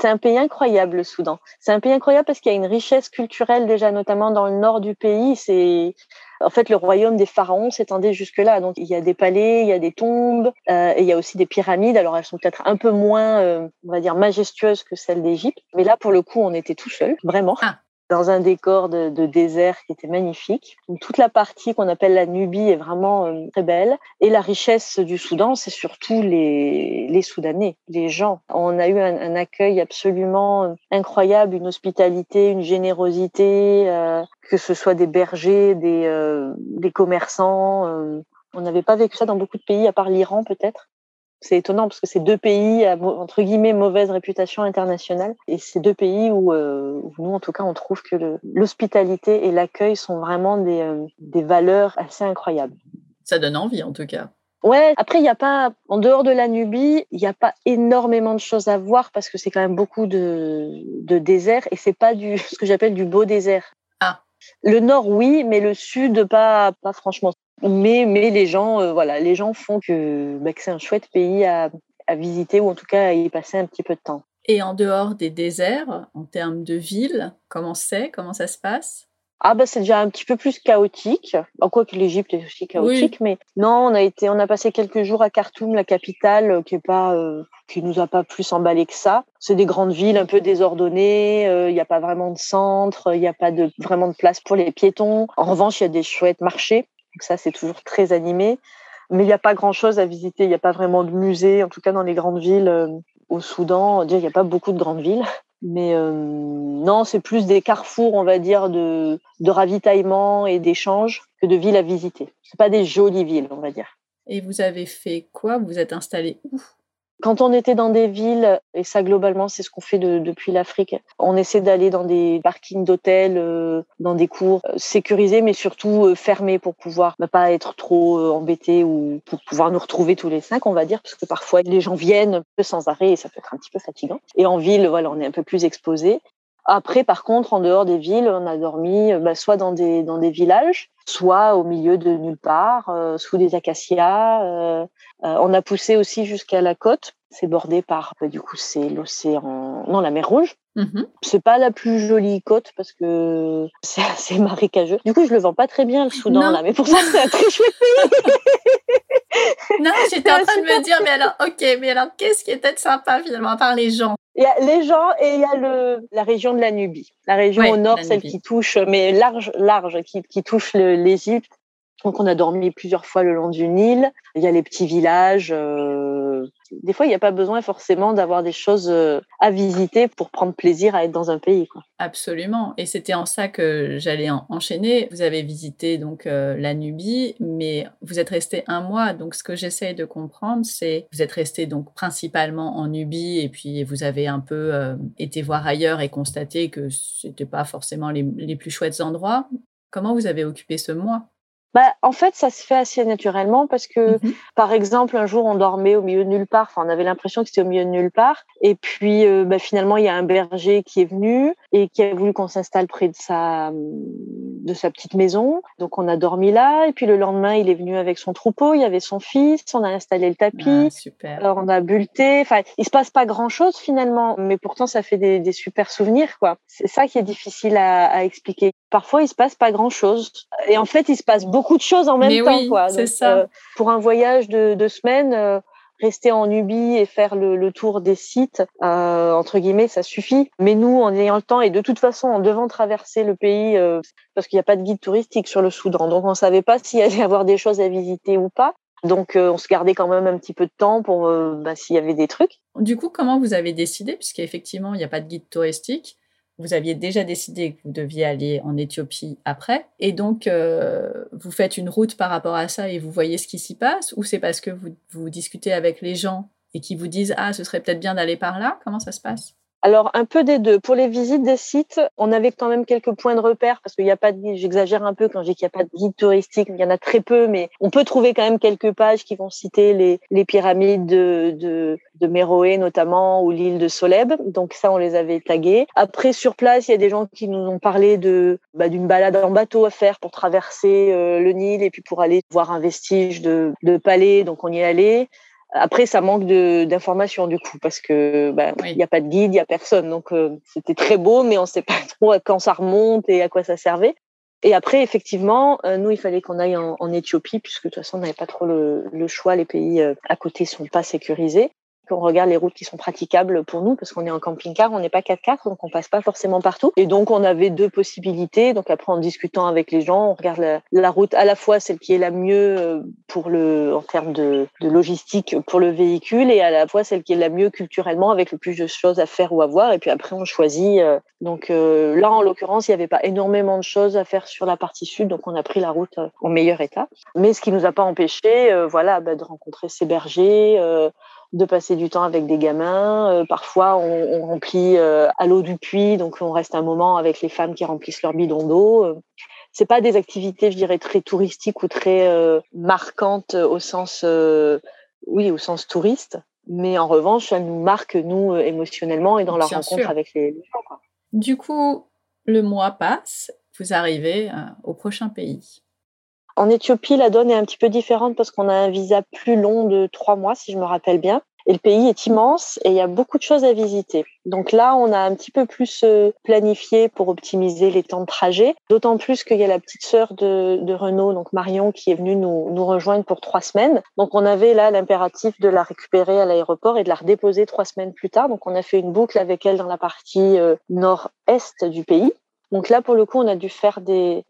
C'est un pays incroyable, le Soudan. C'est un pays incroyable parce qu'il y a une richesse culturelle déjà, notamment dans le nord du pays. C'est en fait le royaume des pharaons s'étendait jusque là. Donc il y a des palais, il y a des tombes, euh, et il y a aussi des pyramides. Alors elles sont peut-être un peu moins, euh, on va dire, majestueuses que celles d'Égypte. Mais là, pour le coup, on était tout seul, vraiment. Ah dans un décor de, de, désert qui était magnifique. Toute la partie qu'on appelle la Nubie est vraiment euh, très belle. Et la richesse du Soudan, c'est surtout les, les Soudanais, les gens. On a eu un, un accueil absolument euh, incroyable, une hospitalité, une générosité, euh, que ce soit des bergers, des, euh, des commerçants. on n'avait pas vécu ça dans beaucoup de pays, à part l'Iran peut-être. C'est étonnant parce que c'est deux pays à, entre guillemets mauvaise réputation internationale et c'est deux pays où, euh, nous en tout cas on trouve que l'hospitalité et l'accueil sont vraiment des, euh, des valeurs assez incroyables. Ça donne envie en tout cas. Ouais, après il n'y a pas en dehors de la Nubie, il n'y a pas énormément de choses à voir parce que c'est quand même beaucoup de, de désert et c'est pas du ce que j'appelle du beau désert. Le nord oui, mais le sud pas pas franchement. Mais mais les gens euh, voilà les gens font que, bah, c'est un chouette pays à, à visiter ou en tout cas à y passer un petit peu de temps. Et en dehors des déserts, en termes de ville, comment c'est? Comment ça se passe? Ah bah c'est déjà un petit peu plus chaotique. En quoi que l'Égypte est aussi chaotique, mais non, on a été, on a passé quelques jours à Khartoum, la capitale, euh, qui est pas, euh, qui nous a pas plus emballé que ça. C'est des grandes villes un peu désordonnées. Il n'y a pas vraiment de centre, il n'y a pas de vraiment de place pour les piétons. En revanche, il y a des chouettes marchés donc ça, c'est toujours très animé. Mais il n'y a pas grand-chose à visiter. Il n'y a pas vraiment de musée, en tout cas dans les grandes villes euh, au Soudan. Il n'y a pas beaucoup de grandes villes. Mais euh, non, c'est plus des carrefours, on va dire, de, ravitaillement et d'échanges que de villes à visiter. C'est pas des jolies villes, on va dire. Et vous avez fait quoi? Vous êtes installé où? Quand on était dans des villes, et ça globalement c'est ce qu'on fait depuis l'Afrique, on essaie d'aller dans des parkings d'hôtels, euh, dans des cours euh, sécurisés, mais surtout euh, fermés pour pouvoir ne pas être trop embêtés ou pour pouvoir nous retrouver tous les cinq, on va dire, parce que parfois les gens viennent sans arrêt et ça peut être un petit peu fatigant. Et en ville, voilà, on est un peu plus exposé. Après, par contre, en dehors des villes, on a dormi bah, soit dans des, dans des villages, soit au milieu de nulle part, euh, sous des acacias. Euh, euh, on a poussé aussi jusqu'à la côte. C'est bordé par, bah, du coup, c'est l'océan, non, la mer Rouge. Mm-hmm. C'est pas la plus jolie côte parce que c'est assez marécageux. Du coup, je le vends pas très bien le Soudan là, mais pour ça, c'est un très chouette pays. non, j'étais en train de me dire, mais alors, ok, mais alors, qu'est-ce qui est peut-être sympa finalement, à part les gens? Il y a les gens et il y a le, la région de la Nubie. La région au nord, celle qui touche, mais large, large, qui, qui touche l'Égypte. Donc, on a dormi plusieurs fois le long du Nil. Il y a les petits villages. Euh, des fois, il n'y a pas besoin forcément d'avoir des choses euh, à visiter pour prendre plaisir à être dans un pays. Absolument. Et c'était en ça que j'allais enchaîner. Vous avez visité donc euh, la Nubie, mais vous êtes resté un mois. Donc, ce que j'essaye de comprendre, c'est vous êtes resté donc principalement en Nubie et puis vous avez un peu été voir ailleurs et constaté que c'était pas forcément les, les plus chouettes endroits. Comment vous avez occupé ce mois? Bah, en fait, ça se fait assez naturellement parce que, mmh par exemple, un jour, on dormait au milieu de nulle part. Enfin, on avait l'impression que c'était au milieu de nulle part. Et puis, euh, bah, finalement, il y a un berger qui est venu et qui a voulu qu'on s'installe près de sa, de sa petite maison. Donc, on a dormi là. Et puis, le lendemain, il est venu avec son troupeau. Il y avait son fils. On a installé le tapis. Ah, super. Alors, on a bulleté. Enfin, il se passe pas grand chose finalement, mais pourtant, ça fait des, des super souvenirs, quoi. C'est ça qui est difficile à, à expliquer. Parfois, il se passe pas grand chose. Et en fait, il se passe beaucoup beaucoup de choses en même temps. quoi. ça. Euh, pour un voyage de deux semaines, euh, rester en Nubie et faire le, tour des sites, euh, entre guillemets, ça suffit. Mais nous, en ayant le temps et de toute façon en devant traverser le pays, parce qu'il n'y a pas de guide touristique sur le Soudan, donc on ne savait pas s'il y allait y avoir des choses à visiter ou pas. Donc, on se gardait quand même un petit peu de temps pour bah, s'il y avait des trucs. Du coup, comment vous avez décidé, puisqu'effectivement, il n'y a pas de guide touristique vous aviez déjà décidé que vous deviez aller en Éthiopie après, et donc euh, vous faites une route par rapport à ça et vous voyez ce qui s'y passe, ou c'est parce que vous, vous discutez avec les gens et qui vous disent ah ce serait peut-être bien d'aller par là? Comment ça se passe? Alors un peu des deux. Pour les visites des sites, on avait quand même quelques points de repère parce qu'il n'y a pas de. J'exagère un peu quand dis qu'il n'y a pas de guide touristique. Il y en a très peu, mais on peut trouver quand même quelques pages qui vont citer les, pyramides de, Méroé notamment ou l'île de Soleb. Donc ça, on les avait tagués. Après sur place, il y a des gens qui nous ont parlé bah, d'une balade en bateau à faire pour traverser euh, le Nil et puis pour aller voir un vestige de, de palais. Donc on y est allé. Après, ça manque d'informations du coup parce que bah, il n'y a pas de guide, il n'y a personne. Donc euh, c'était très beau, mais on ne sait pas trop à quand ça remonte et à quoi ça servait. Et après, effectivement, euh, nous, il fallait qu'on aille en, en, Éthiopie puisque de toute façon, on n'avait pas trop le, le, choix. Les pays euh, à côté sont pas sécurisés qu'on regarde les routes qui sont praticables pour nous, parce qu'on est en camping-car, on n'est pas 4x4, donc on passe pas forcément partout. Et donc, on avait deux possibilités. Donc, après, en discutant avec les gens, on regarde la, route à la fois celle qui est la mieux euh, pour le, en termes de, logistique pour le véhicule, et à la fois celle qui est la mieux culturellement, avec le plus de choses à faire ou à voir. Et puis après, on choisit. Euh, donc euh, là, en l'occurrence, il n'y avait pas énormément de choses à faire sur la partie sud, donc on a pris la route en meilleur état. Mais ce qui nous a pas empêché, voilà, bah, de rencontrer ces bergers de passer du temps avec des gamins. Euh, parfois, on, remplit euh, à l'eau du puits, donc on reste un moment avec les femmes qui remplissent leur bidon d'eau. Euh, c'est pas des activités, je dirais, très touristiques ou très marquantes au sens, oui, au sens touriste. Mais en revanche, elles nous marquent nous émotionnellement et dans la rencontre avec les, gens. Du coup, le mois passe, vous arrivez au prochain pays. En Éthiopie, la donne est un petit peu différente parce qu'on a un visa plus long de trois mois, si je me rappelle bien. Et le pays est immense et il y a beaucoup de choses à visiter. Donc là, on a un petit peu plus euh, planifié pour optimiser les temps de trajet. D'autant plus qu'il y a la petite sœur de, de, Renault, donc Marion, qui est venue nous, nous rejoindre pour trois semaines. Donc on avait là l'impératif de la récupérer à l'aéroport et de la redéposer trois semaines plus tard. Donc on a fait une boucle avec elle dans la partie euh, nord-est du pays. Donc là, pour le coup, on a dû faire des,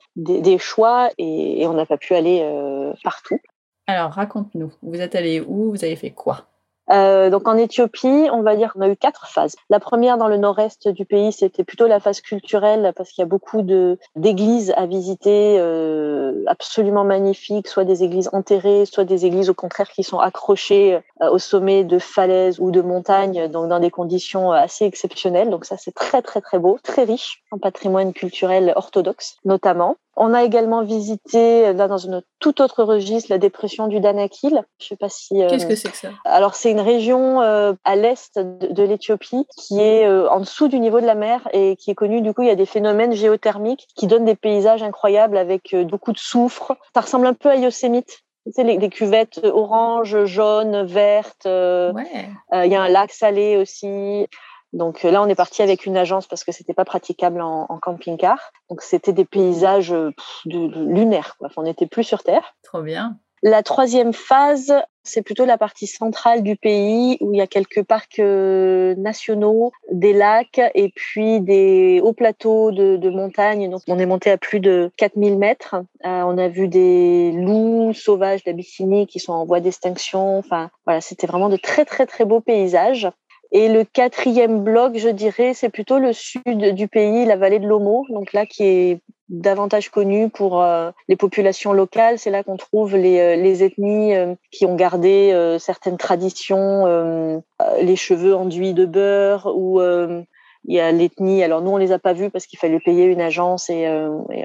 choix et, on n'a pas pu aller euh, partout. Alors, raconte-nous. Vous êtes allé où Vous avez fait quoi? Euh, donc en Éthiopie, on va dire qu'on a eu quatre phases. La première dans le nord-est du pays, c'était plutôt la phase culturelle parce qu'il y a beaucoup de d'églises à visiter, euh, absolument magnifiques, soit des églises enterrées, soit des églises au contraire qui sont accrochées euh, au sommet de falaises ou de montagnes, donc dans des conditions assez exceptionnelles. Donc ça, c'est très très très beau, très riche en patrimoine culturel orthodoxe notamment. On a également visité, là, dans une toute autre registre, la dépression du Danakil. Je sais pas si. Euh, Qu'est-ce que c'est que ça? Alors, c'est une région euh, à l'est de, l'Éthiopie qui est euh, en dessous du niveau de la mer et qui est connue. Du coup, il y a des phénomènes géothermiques qui donnent des paysages incroyables avec beaucoup de soufre. Ça ressemble un peu à Yosemite. Tu sais, les, cuvettes orange, jaune, vertes. Il y a un lac salé aussi. Donc euh, là, on est parti avec une agence parce que c'était pas praticable en, camping-car. Donc c'était des paysages euh, de, lunaires. Quoi. on n'était plus sur Terre. Trop bien. La troisième phase, c'est plutôt la partie centrale du pays où il y a quelques parcs euh, nationaux, des lacs et puis des hauts plateaux de, de montagne. Donc, on est monté à plus de 4000 mètres. on a vu des loups sauvages d'Abyssinie qui sont en voie d'extinction. Enfin, voilà, c'était vraiment de très, très, très beaux paysages. Et le quatrième bloc, je dirais, c'est plutôt le sud du pays, la vallée de l'Omo, donc là qui est davantage connu pour euh, les populations locales. C'est là qu'on trouve les, euh, les ethnies euh, qui ont gardé certaines traditions, les cheveux enduits de beurre ou il y a l'ethnie. Alors nous, on les a pas vus parce qu'il fallait payer une agence et,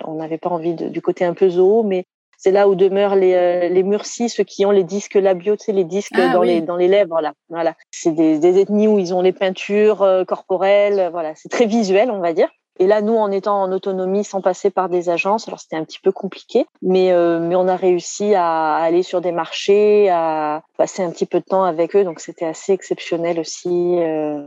on n'avait pas envie du côté un peu zoo, mais c'est là où demeurent les, euh, les Murcis, ceux qui ont les disques labiaux, tu sais, les disques ah dans, les, dans les lèvres. Là. Voilà. C'est des, des, ethnies où ils ont les peintures euh, corporelles. Voilà. C'est très visuel, on va dire. Et là, nous, en étant en autonomie, sans passer par des agences, alors c'était un petit peu compliqué, mais, euh, mais on a réussi à aller sur des marchés, à passer un petit peu de temps avec eux, donc c'était assez exceptionnel aussi. Euh,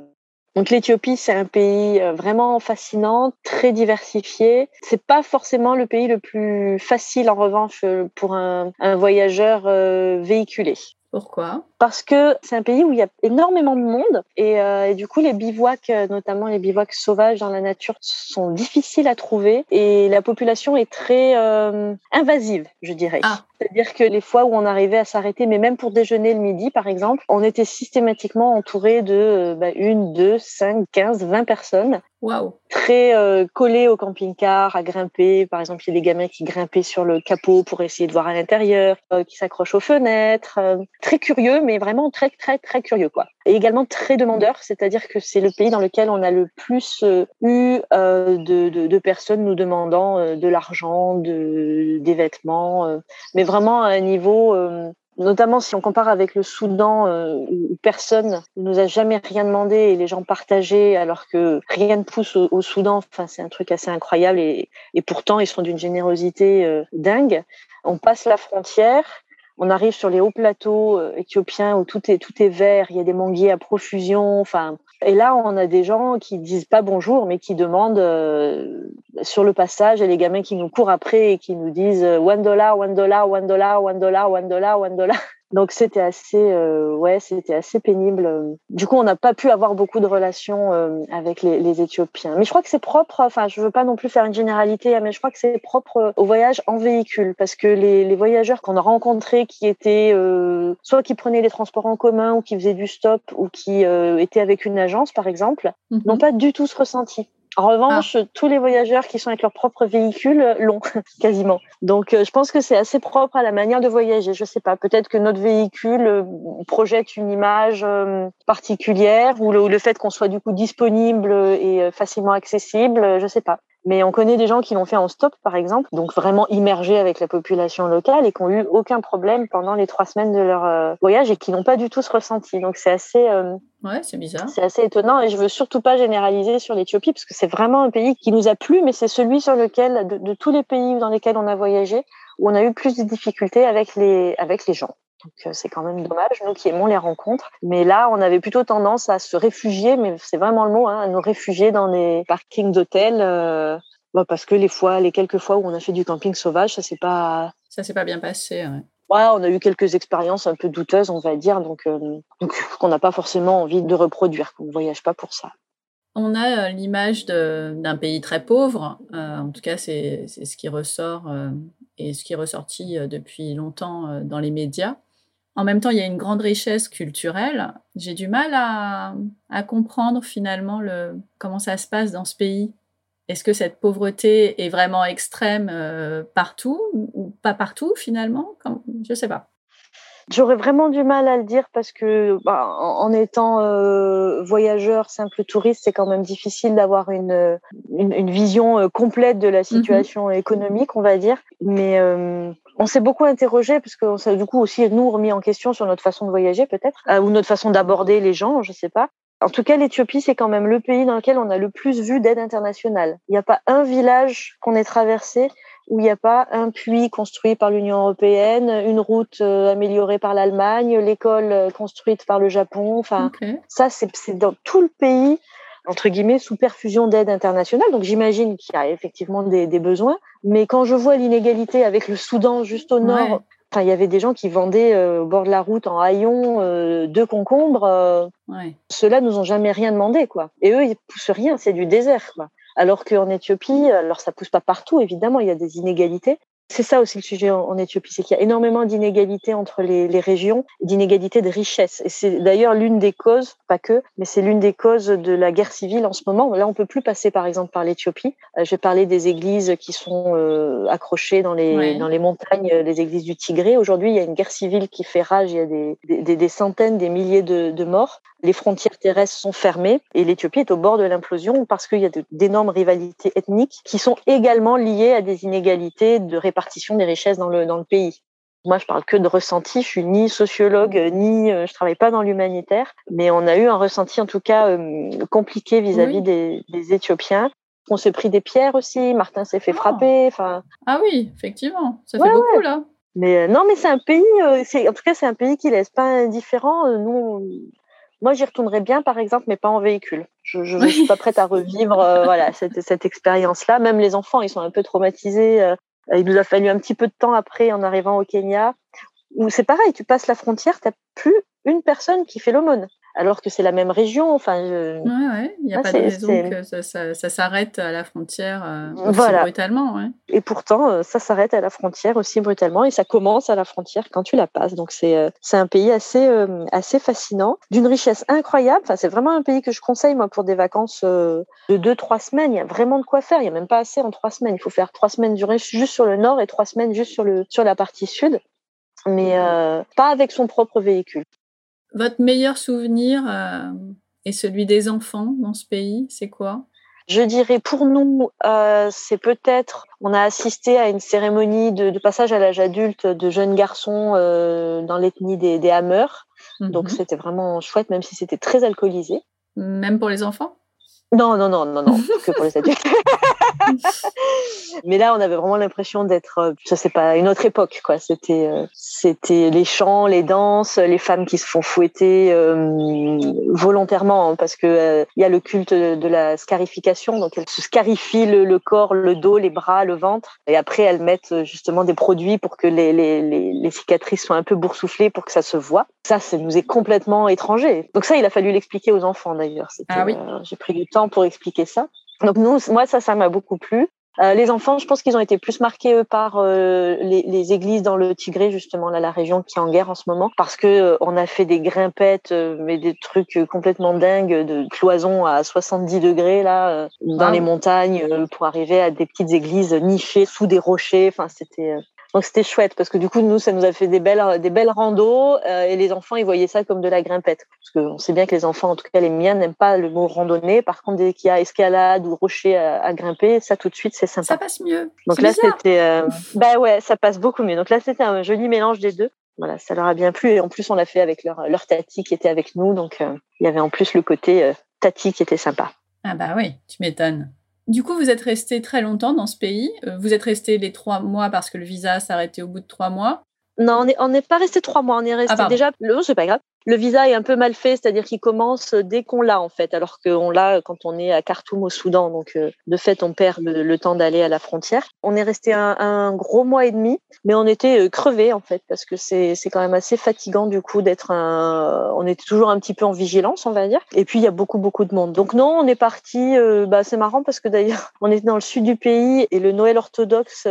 donc l'Éthiopie, c'est un pays euh, vraiment fascinant, très diversifié. C'est pas forcément le pays le plus facile en revanche euh, pour un, un voyageur euh, véhiculé. Pourquoi? Parce que c'est un pays où il y a énormément de monde et, euh, et, du coup les bivouacs, notamment les bivouacs sauvages dans la nature, sont difficiles à trouver et la population est très euh, invasive, je dirais. Ah. C'est-à-dire que les fois où on arrivait à s'arrêter, mais même pour déjeuner le midi par exemple, on était systématiquement entouré de euh, bah, une, deux, cinq, quinze, vingt personnes Très euh, collé au camping-car, à grimper. Par exemple, il y a des gamins qui grimpaient sur le capot pour essayer de voir à l'intérieur, euh, qui s'accrochent aux fenêtres. Euh, très curieux, mais vraiment très, très, très curieux, quoi. Et également très demandeur, c'est-à-dire que c'est le pays dans lequel on a le plus eu de, de, de, personnes nous demandant de l'argent, de, des vêtements, mais vraiment à un niveau notamment si on compare avec le Soudan euh, où personne ne nous a jamais rien demandé et les gens partageaient alors que rien ne pousse au, Soudan. Enfin, c'est un truc assez incroyable et, et pourtant ils sont d'une générosité euh, dingue. On passe la frontière. On arrive sur les hauts plateaux euh, éthiopiens où tout est tout est vert, il y a des manguiers à profusion. Enfin, et là, on a des gens qui disent pas bonjour, mais qui demandent euh, sur le passage, et les gamins qui nous courent après et qui nous disent euh, one dollar, one dollar, one dollar, one dollar, one dollar, one dollar. Donc c'était assez, euh, ouais, c'était assez pénible. Du coup, on n'a pas pu avoir beaucoup de relations avec les, les, Éthiopiens. Mais je crois que c'est propre. Enfin, je veux pas non plus faire une généralité, hein, mais je crois que c'est propre au voyage en véhicule, parce que les, les voyageurs qu'on a rencontrés, qui étaient soit qui prenaient les transports en commun, ou qui faisaient du stop, ou qui étaient avec une agence, par exemple, mhm. n'ont pas du tout ce ressenti. En revanche, ah. tous les voyageurs qui sont avec leur propre véhicule l'ont quasiment. Donc, euh, je pense que c'est assez propre à la manière de voyager. Je sais pas, peut-être que notre véhicule euh, projette une image euh, particulière ou le, le fait qu'on soit du coup disponible et facilement accessible. Je sais pas. Mais on connaît des gens qui l'ont fait en stop, par exemple, donc vraiment immergés avec la population locale et qui n'ont eu aucun problème pendant les trois semaines de leur euh, voyage et qui n'ont pas du tout ce ressenti. Donc c'est assez, euh, ouais, c'est bizarre. C'est assez étonnant et je veux surtout pas généraliser sur l'Éthiopie parce que c'est vraiment un pays qui nous a plu, mais c'est celui sur lequel, de, de tous les pays dans lesquels on a voyagé, où on a eu plus de difficultés avec les avec les gens. Donc euh, c'est quand même dommage, nous qui aimons les rencontres. Mais là, on avait plutôt tendance à se réfugier, mais c'est vraiment le mot, hein, à nous réfugier dans des parkings d'hôtels. Euh, bah, parce que les fois, les quelques fois où on a fait du camping sauvage, ça s'est pas. Ça s'est pas bien passé. Ouais. ouais. on a eu quelques expériences un peu douteuses, on va dire, donc, euh, donc qu'on n'a pas forcément envie de reproduire. Qu'on ne voyage pas pour ça. On a l'image d'un pays très pauvre. en tout cas, c'est ce qui ressort et ce qui est ressorti depuis longtemps dans les médias. En même temps, il y a une grande richesse culturelle. J'ai du mal à, comprendre finalement le, comment ça se passe dans ce pays. Est-ce que cette pauvreté est vraiment extrême euh, partout ou pas partout finalement? Je ne sais pas. J'aurais vraiment du mal à le dire parce que bah, en, étant euh, voyageur, simple touriste, c'est quand même difficile d'avoir une, une, vision euh, complète de la mhm. situation économique, on va dire. Mais euh, on s'est beaucoup interrogé parce que ça du coup aussi nous remis en question sur notre façon de voyager peut-être ou notre façon d'aborder les gens, je sais pas. En tout cas, l'Éthiopie, c'est quand même le pays dans lequel on a le plus vu d'aide internationale. Il n'y a pas un village qu'on ait traversé où il n'y a pas un puits construit par l'Union européenne, une route euh, améliorée par l'Allemagne, l'école euh, construite par le Japon. Enfin, ça, c'est dans tout le pays entre guillemets sous perfusion d'aide internationale. Donc j'imagine qu'il y a effectivement des, besoins. Mais quand je vois l'inégalité avec le Soudan juste au nord, enfin il y avait des gens qui vendaient euh, au bord de la route en haillons deux concombres. Ceux-là nous ont jamais rien demandé quoi. Et eux ils poussent rien, c'est du désert quoi. Alors qu'en Éthiopie, alors ça pousse pas partout, évidemment, il y a des inégalités, c'est ça aussi le sujet en, Éthiopie, c'est qu'il y a énormément d'inégalités entre les, les régions, d'inégalités de richesses. Et c'est d'ailleurs l'une des causes, pas que, mais c'est l'une des causes de la guerre civile en ce moment. Là, on peut plus passer, par exemple, par l'Éthiopie. Euh, je vais parler des églises qui sont euh, accrochées dans les dans les montagnes, euh, les églises du Tigré. Aujourd'hui, il y a une guerre civile qui fait rage. Il y a des, des, des centaines, des milliers de, de morts. Les frontières terrestres sont fermées et l'Éthiopie est au bord de l'implosion parce qu'il y a d'énormes rivalités ethniques qui sont également liées à des inégalités de répartition répartition des richesses dans le, dans le pays. Moi, je parle que de ressenti. Je suis ni sociologue, ni euh, je travaille pas dans l'humanitaire, mais on a eu un ressenti en tout cas euh, compliqué vis-à-vis des, des, Éthiopiens. On s'est pris des pierres aussi. Martin s'est fait ah. frapper. Enfin. Ah oui, effectivement, ça fait beaucoup là. Mais euh, non, mais c'est un pays. c'est en tout cas, c'est un pays qui laisse pas indifférent. nous, moi, j'y retournerais bien, par exemple, mais pas en véhicule. Je ne suis pas prête à revivre voilà cette, cette expérience-là. Même les enfants, ils sont un peu traumatisés. Il nous a fallu un petit peu de temps après, en arrivant au Kenya, où c'est pareil, tu passes la frontière, tu n'as plus une personne qui fait l'aumône alors que c'est la même région. Enfin, ouais, ouais. il n'y a pas de raison que ça, ça, s'arrête à la frontière euh, aussi brutalement. Ouais. Et pourtant, euh, ça s'arrête à la frontière aussi brutalement et ça commence à la frontière quand tu la passes. Donc c'est euh, c'est un pays assez assez fascinant, d'une richesse incroyable. Enfin, c'est vraiment un pays que je conseille moi pour des vacances de deux trois semaines. Il y a vraiment de quoi faire. Il n'y a même pas assez en trois semaines. Il faut faire trois semaines durée juste sur le nord et trois semaines juste sur le sur la partie sud mais pas avec son propre véhicule. Votre meilleur souvenir euh, est celui des enfants dans ce pays, c'est quoi? Je dirais pour nous, euh, c'est peut-être, on a assisté à une cérémonie de, passage à l'âge adulte de jeunes garçons euh, dans l'ethnie des, des Hammers. Donc mhm. c'était vraiment chouette, même si c'était très alcoolisé. Même pour les enfants? Non, non, non, non, non, que pour les adultes. Mais là, on avait vraiment l'impression d'être, euh, ça c'est pas une autre époque, quoi. C'était, euh, c'était les chants, les danses, les femmes qui se font fouetter euh, volontairement, hein, parce que il y a le culte de, la scarification, donc elles se scarifient le, corps, le dos, les bras, le ventre, et après elles mettent justement des produits pour que les, les, les, les cicatrices soient un peu boursouflées pour que ça se voit. Ça, ça nous est complètement étranger. Donc ça, il a fallu l'expliquer aux enfants d'ailleurs. Ah oui. j'ai pris du temps pour expliquer ça. Donc nous, moi ça, ça m'a beaucoup plu. Euh, les enfants, je pense qu'ils ont été plus marqués eux par euh, les, les, églises dans le Tigré justement, là la région qui est en guerre en ce moment, parce que euh, on a fait des grimpettes, mais des trucs complètement dingues de cloisons à 70 degrés là dans les montagnes pour arriver à des petites églises nichées sous des rochers. Enfin, c'était donc c'était chouette parce que du coup nous ça nous a fait des belles des belles randos euh, et les enfants ils voyaient ça comme de la grimpette parce que on sait bien que les enfants en tout cas les miens n'aiment pas le mot randonnée. Par contre dès qu'il y a escalade ou rocher à, grimper ça tout de suite c'est sympa. Ça passe mieux. Donc là c'était euh, bah ouais ça passe beaucoup mieux. Donc là c'était un joli mélange des deux. Voilà ça leur a bien plu et en plus on l'a fait avec leur leur tati qui était avec nous donc euh, il y avait en plus le côté tati qui était sympa. Ah bah oui tu m'étonnes. Du coup, vous êtes resté très longtemps dans ce pays. Euh, vous êtes resté les trois mois parce que le visa s'arrêtait au bout de trois mois. Non, on n'est on pas resté trois mois. On est resté ah, déjà. Non, c'est pas grave. Le visa est un peu mal fait, c'est-à-dire qu'il commence dès qu'on l'a en fait, alors qu'on l'a quand on est à Khartoum au Soudan. Donc euh, de fait, on perd le, temps d'aller à la frontière. On est resté un, gros mois et demi, mais on était euh, crevés en fait parce que c'est c'est quand même assez fatigant du coup d'être un. On était toujours un petit peu en vigilance, on va dire. Et puis il y a beaucoup beaucoup de monde. Donc non, on est parti. Euh, bah c'est marrant parce que d'ailleurs on était dans le sud du pays et le Noël orthodoxe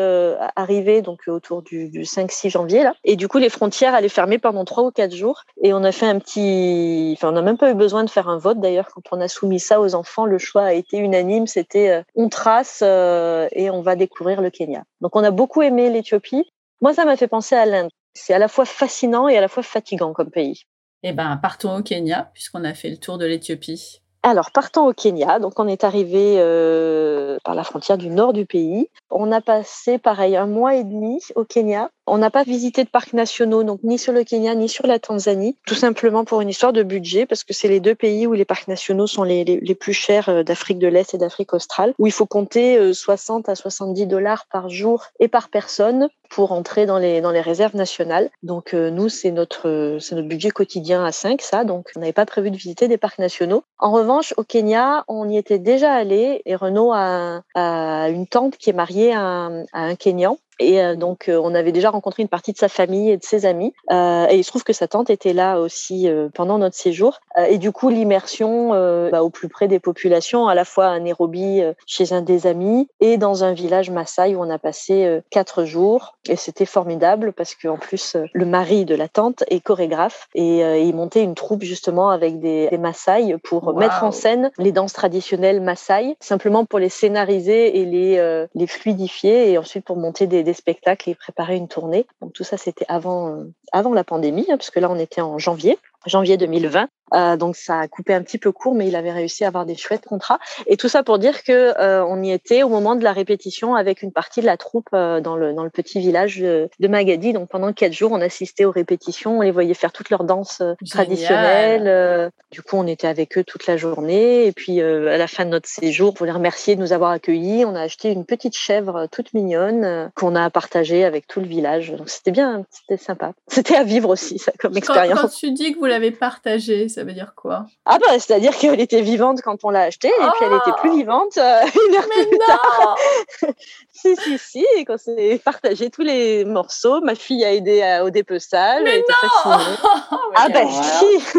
arrivait donc autour du, du 5-6 janvier là. Et du coup les frontières allaient fermer pendant trois ou quatre jours et on a fait un petit, enfin, on n'a même pas eu besoin de faire un vote d'ailleurs. Quand on a soumis ça aux enfants, le choix a été unanime. C'était euh, on trace euh, et on va découvrir le Kenya. Donc on a beaucoup aimé l'Éthiopie. Moi, ça m'a fait penser à l'Inde. C'est à la fois fascinant et à la fois fatigant comme pays. Eh ben, partons au Kenya puisqu'on a fait le tour de l'Éthiopie. Alors, partons au Kenya. Donc, on est arrivé euh, par la frontière du nord du pays. On a passé, pareil, un mois et demi au Kenya. On n'a pas visité de parcs nationaux, donc ni sur le Kenya ni sur la Tanzanie, tout simplement pour une histoire de budget, parce que c'est les deux pays où les parcs nationaux sont les, plus chers euh, d'Afrique de l'Est et d'Afrique australe, où il faut compter 60 euh, à 70 dollars par jour et par personne pour entrer dans les, réserves nationales. Donc euh, nous, c'est notre, budget quotidien à 5, ça, donc on n'avait pas prévu de visiter des parcs nationaux. En revanche, au Kenya, on y était déjà allé et Renaud a, a une tante qui est mariée à un, à un Kenyan et euh, donc, euh, on avait déjà rencontré une partie de sa famille et de ses amis. Euh, et il se trouve que sa tante était là aussi pendant notre séjour. et du coup, l'immersion bah, au plus près des populations, à la fois à Nairobi, chez un des amis, et dans un village Maasai où on a passé quatre jours. Et c'était formidable parce qu'en plus, le mari de la tante est chorégraphe et il montait une troupe justement avec des, des Maasai pour mettre en scène les danses traditionnelles Maasai, simplement pour les scénariser et les, les fluidifier et ensuite pour monter des des spectacles et préparer une tournée. Donc tout ça, c'était avant, euh, la pandémie, hein, parce que là, on était en janvier janvier 2020. Euh, donc ça a coupé un petit peu court, mais il avait réussi à avoir des chouettes contrats. Et tout ça pour dire que euh, on y était au moment de la répétition avec une partie de la troupe euh, dans le dans le petit village de, Magadi. Donc pendant quatre jours, on assistait aux répétitions, on les voyait faire toutes leurs danses traditionnelles. du coup, on était avec eux toute la journée. Et puis à la fin de notre séjour, pour les remercier de nous avoir accueillis, on a acheté une petite chèvre toute mignonne qu'on a partagée avec tout le village. Donc c'était bien, c'était sympa. C'était à vivre aussi ça comme expérience. Quand, tu dis que vous l'avez partagée, ça veut dire quoi? Ah bah c'est-à-dire qu'elle était vivante quand on l'a achetée et puis elle était plus oh vivante euh, une heure Mais plus non tard. si si si, et quand s'est partagé tous les morceaux, ma fille a aidé au dépeçage. Mais non Ah bah si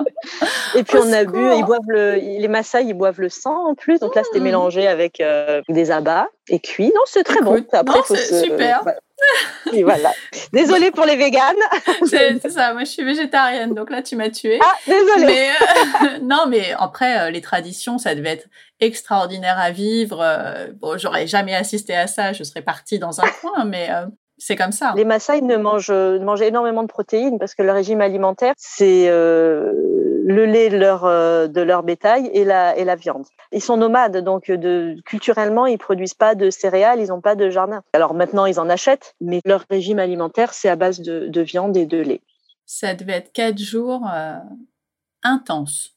et puis on a bu, ils boivent le, les Maasai, ils boivent le sang en plus. Donc là, c'était mmh. mélangé avec euh, des abats et cuit. Non, c'est très bon. Après, non, c'est super. Et voilà. Désolée pour les véganes. C'est ça, moi je suis végétarienne, donc là tu m'as tuée. Ah, désolée. Mais, euh, non, mais après, euh, les traditions, ça devait être extraordinaire à vivre. bon, j'aurais jamais assisté à ça, je serais partie dans un coin, mais c'est comme ça. Les Maasai ne mangent, mangent énormément de protéines parce que leur régime alimentaire, c'est euh, le lait de leur, euh, de leur bétail et la, et la viande. Ils sont nomades, donc de, culturellement, ils produisent pas de céréales, ils n'ont pas de jardin. Alors maintenant, ils en achètent, mais leur régime alimentaire, c'est à base de, de, viande et de lait. Ça devait être quatre jours euh, intenses.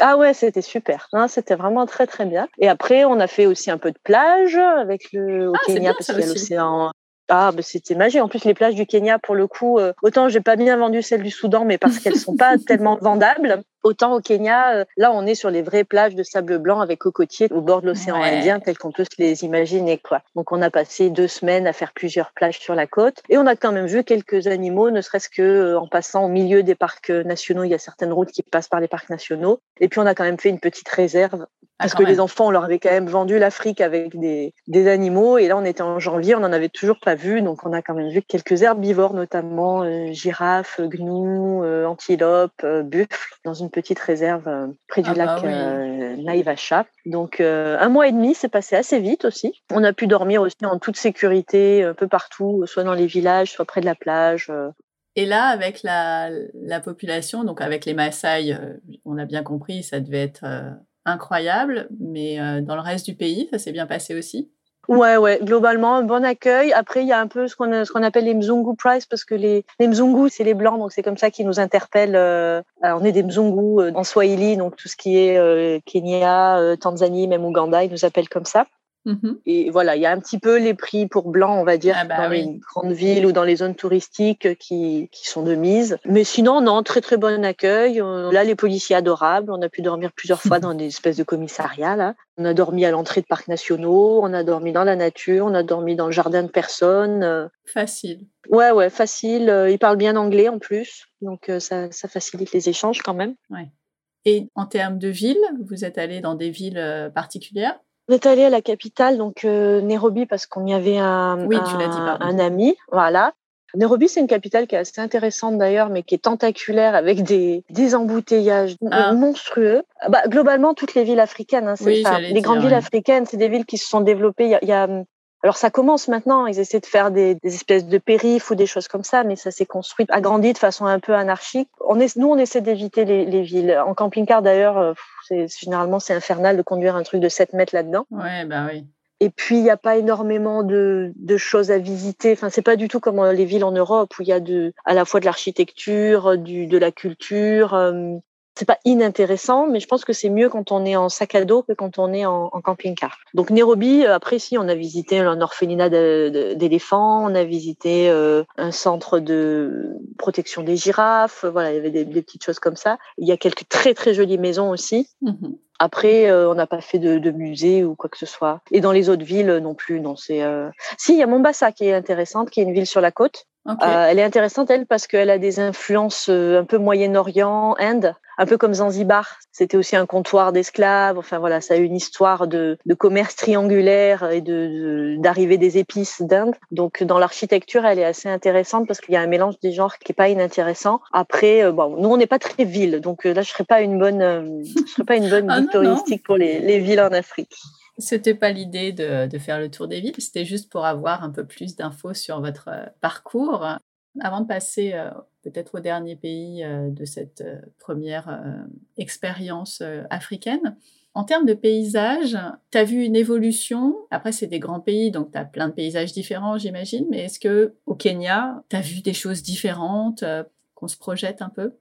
Ah ouais, c'était super. c'était vraiment très très bien. Et après, on a fait aussi un peu de plage avec le au ah, Kenya parce qu'il y a l'océan ah, bah, c'était magique. En plus, les plages du Kenya, pour le coup, euh, autant j'ai pas bien vendu celles du Soudan, mais parce qu'elles sont pas tellement vendables. Autant au Kenya, euh, là, on est sur les vraies plages de sable blanc avec cocotiers au bord de l'océan Indien, telles qu'on peut se les imaginer, quoi. Donc, on a passé deux semaines à faire plusieurs plages sur la côte et on a quand même vu quelques animaux, ne serait-ce que euh, en passant au milieu des parcs nationaux. Il y a certaines routes qui passent par les parcs nationaux. Et puis, on a quand même fait une petite réserve ah, parce que les enfants, on leur avait quand même vendu l'Afrique avec des, des animaux. Et là, on était en janvier, on n'en avait toujours pas vu. Donc, on a quand même vu quelques herbivores, notamment euh, girafes, gnous, euh, antilopes, euh, buffles, dans une petite réserve euh, près du ah lac bah Naivasha. Donc, un mois et demi, c'est passé assez vite aussi. On a pu dormir aussi en toute sécurité, un peu partout, soit dans les villages, soit près de la plage. Et là, avec la, la population, donc avec les Maasai, on a bien compris, ça devait être incroyable, mais euh, dans le reste du pays, ça s'est bien passé aussi? Ouais, ouais, globalement, bon accueil. Après, il y a un peu ce qu'on appelle les Mzungu Prize parce que les, les Mzungu, c'est les blancs, donc c'est comme ça qu'ils nous interpellent. Euh, on est des Mzungu euh, en Swahili, donc tout ce qui est Kenya, Tanzanie, même Ouganda, ils nous appellent comme ça. Mhm. Et voilà, il y a un petit peu les prix pour blanc, on va dire, ah bah dans les grandes villes ou dans les zones touristiques qui, qui, sont de mise. Mais sinon, non, très très bon accueil. Euh, là, les policiers adorables. On a pu dormir plusieurs fois dans des espèces de commissariats. Là. On a dormi à l'entrée de parcs nationaux, on a dormi dans la nature, on a dormi dans le jardin de personnes. Euh. Facile. Ouais, ouais, facile. Euh, ils parlent bien anglais en plus, donc ça, ça facilite les échanges quand même. Ouais. Et en termes de villes, vous êtes allé dans des villes particulières? On est allé à la capitale, donc euh, Nairobi, parce qu'on y avait un, un, ami. Voilà. Nairobi, c'est une capitale qui est assez intéressante d'ailleurs, mais qui est tentaculaire avec des, des embouteillages ah. monstrueux. Bah, globalement, toutes les villes africaines, hein, c'est ça. Les grandes villes africaines, c'est des villes qui se sont développées. Il y a, alors ça commence maintenant, ils essaient de faire des, des, espèces de périphes ou des choses comme ça, mais ça s'est construit, agrandi de façon un peu anarchique. On est, nous, on essaie d'éviter les, les, villes. En camping-car d'ailleurs, euh, généralement c'est infernal de conduire un truc de 7 mètres là-dedans. Ouais, bah oui. Et puis il n'y a pas énormément de, de, choses à visiter. Enfin, c'est pas du tout comme euh, les villes en Europe où il y a de, à la fois de l'architecture, du, de la culture. Euh, c'est pas inintéressant, mais je pense que c'est mieux quand on est en sac à dos que quand on est en, camping-car. Donc Nairobi, euh, après si, on a visité un orphelinat d'éléphants, on a visité euh, un centre de protection des girafes, voilà, il y avait des, petites choses comme ça. Il y a quelques très très jolies maisons aussi. Mhm. Après, euh, on n'a pas fait de, de, musée ou quoi que ce soit. Et dans les autres villes non plus. Non, c'est. Si, il y a Mombasa qui est intéressante, qui est une ville sur la côte. Euh, elle est intéressante, elle, parce qu'elle a des influences euh, un peu Moyen-Orient, Inde, un peu comme Zanzibar. C'était aussi un comptoir d'esclaves. Enfin voilà, ça a une histoire de, de commerce triangulaire et de d'arrivée des épices d'Inde. Donc dans l'architecture, elle est assez intéressante parce qu'il y a un mélange des genres qui est pas inintéressant. Après, euh, bon, nous on n'est pas très ville, donc là je serais pas une bonne, je serais pas une bonne ah, touristique pour les, les villes en Afrique. C'était pas l'idée de, faire le tour des villes, c'était juste pour avoir un peu plus d'infos sur votre euh, parcours. Avant de passer euh, peut-être au dernier pays euh, de cette première expérience africaine, en termes de paysage, tu as vu une évolution? Après, c'est des grands pays, donc tu as plein de paysages différents, j'imagine, mais est-ce que au Kenya, tu as vu des choses différentes qu'on se projette un peu?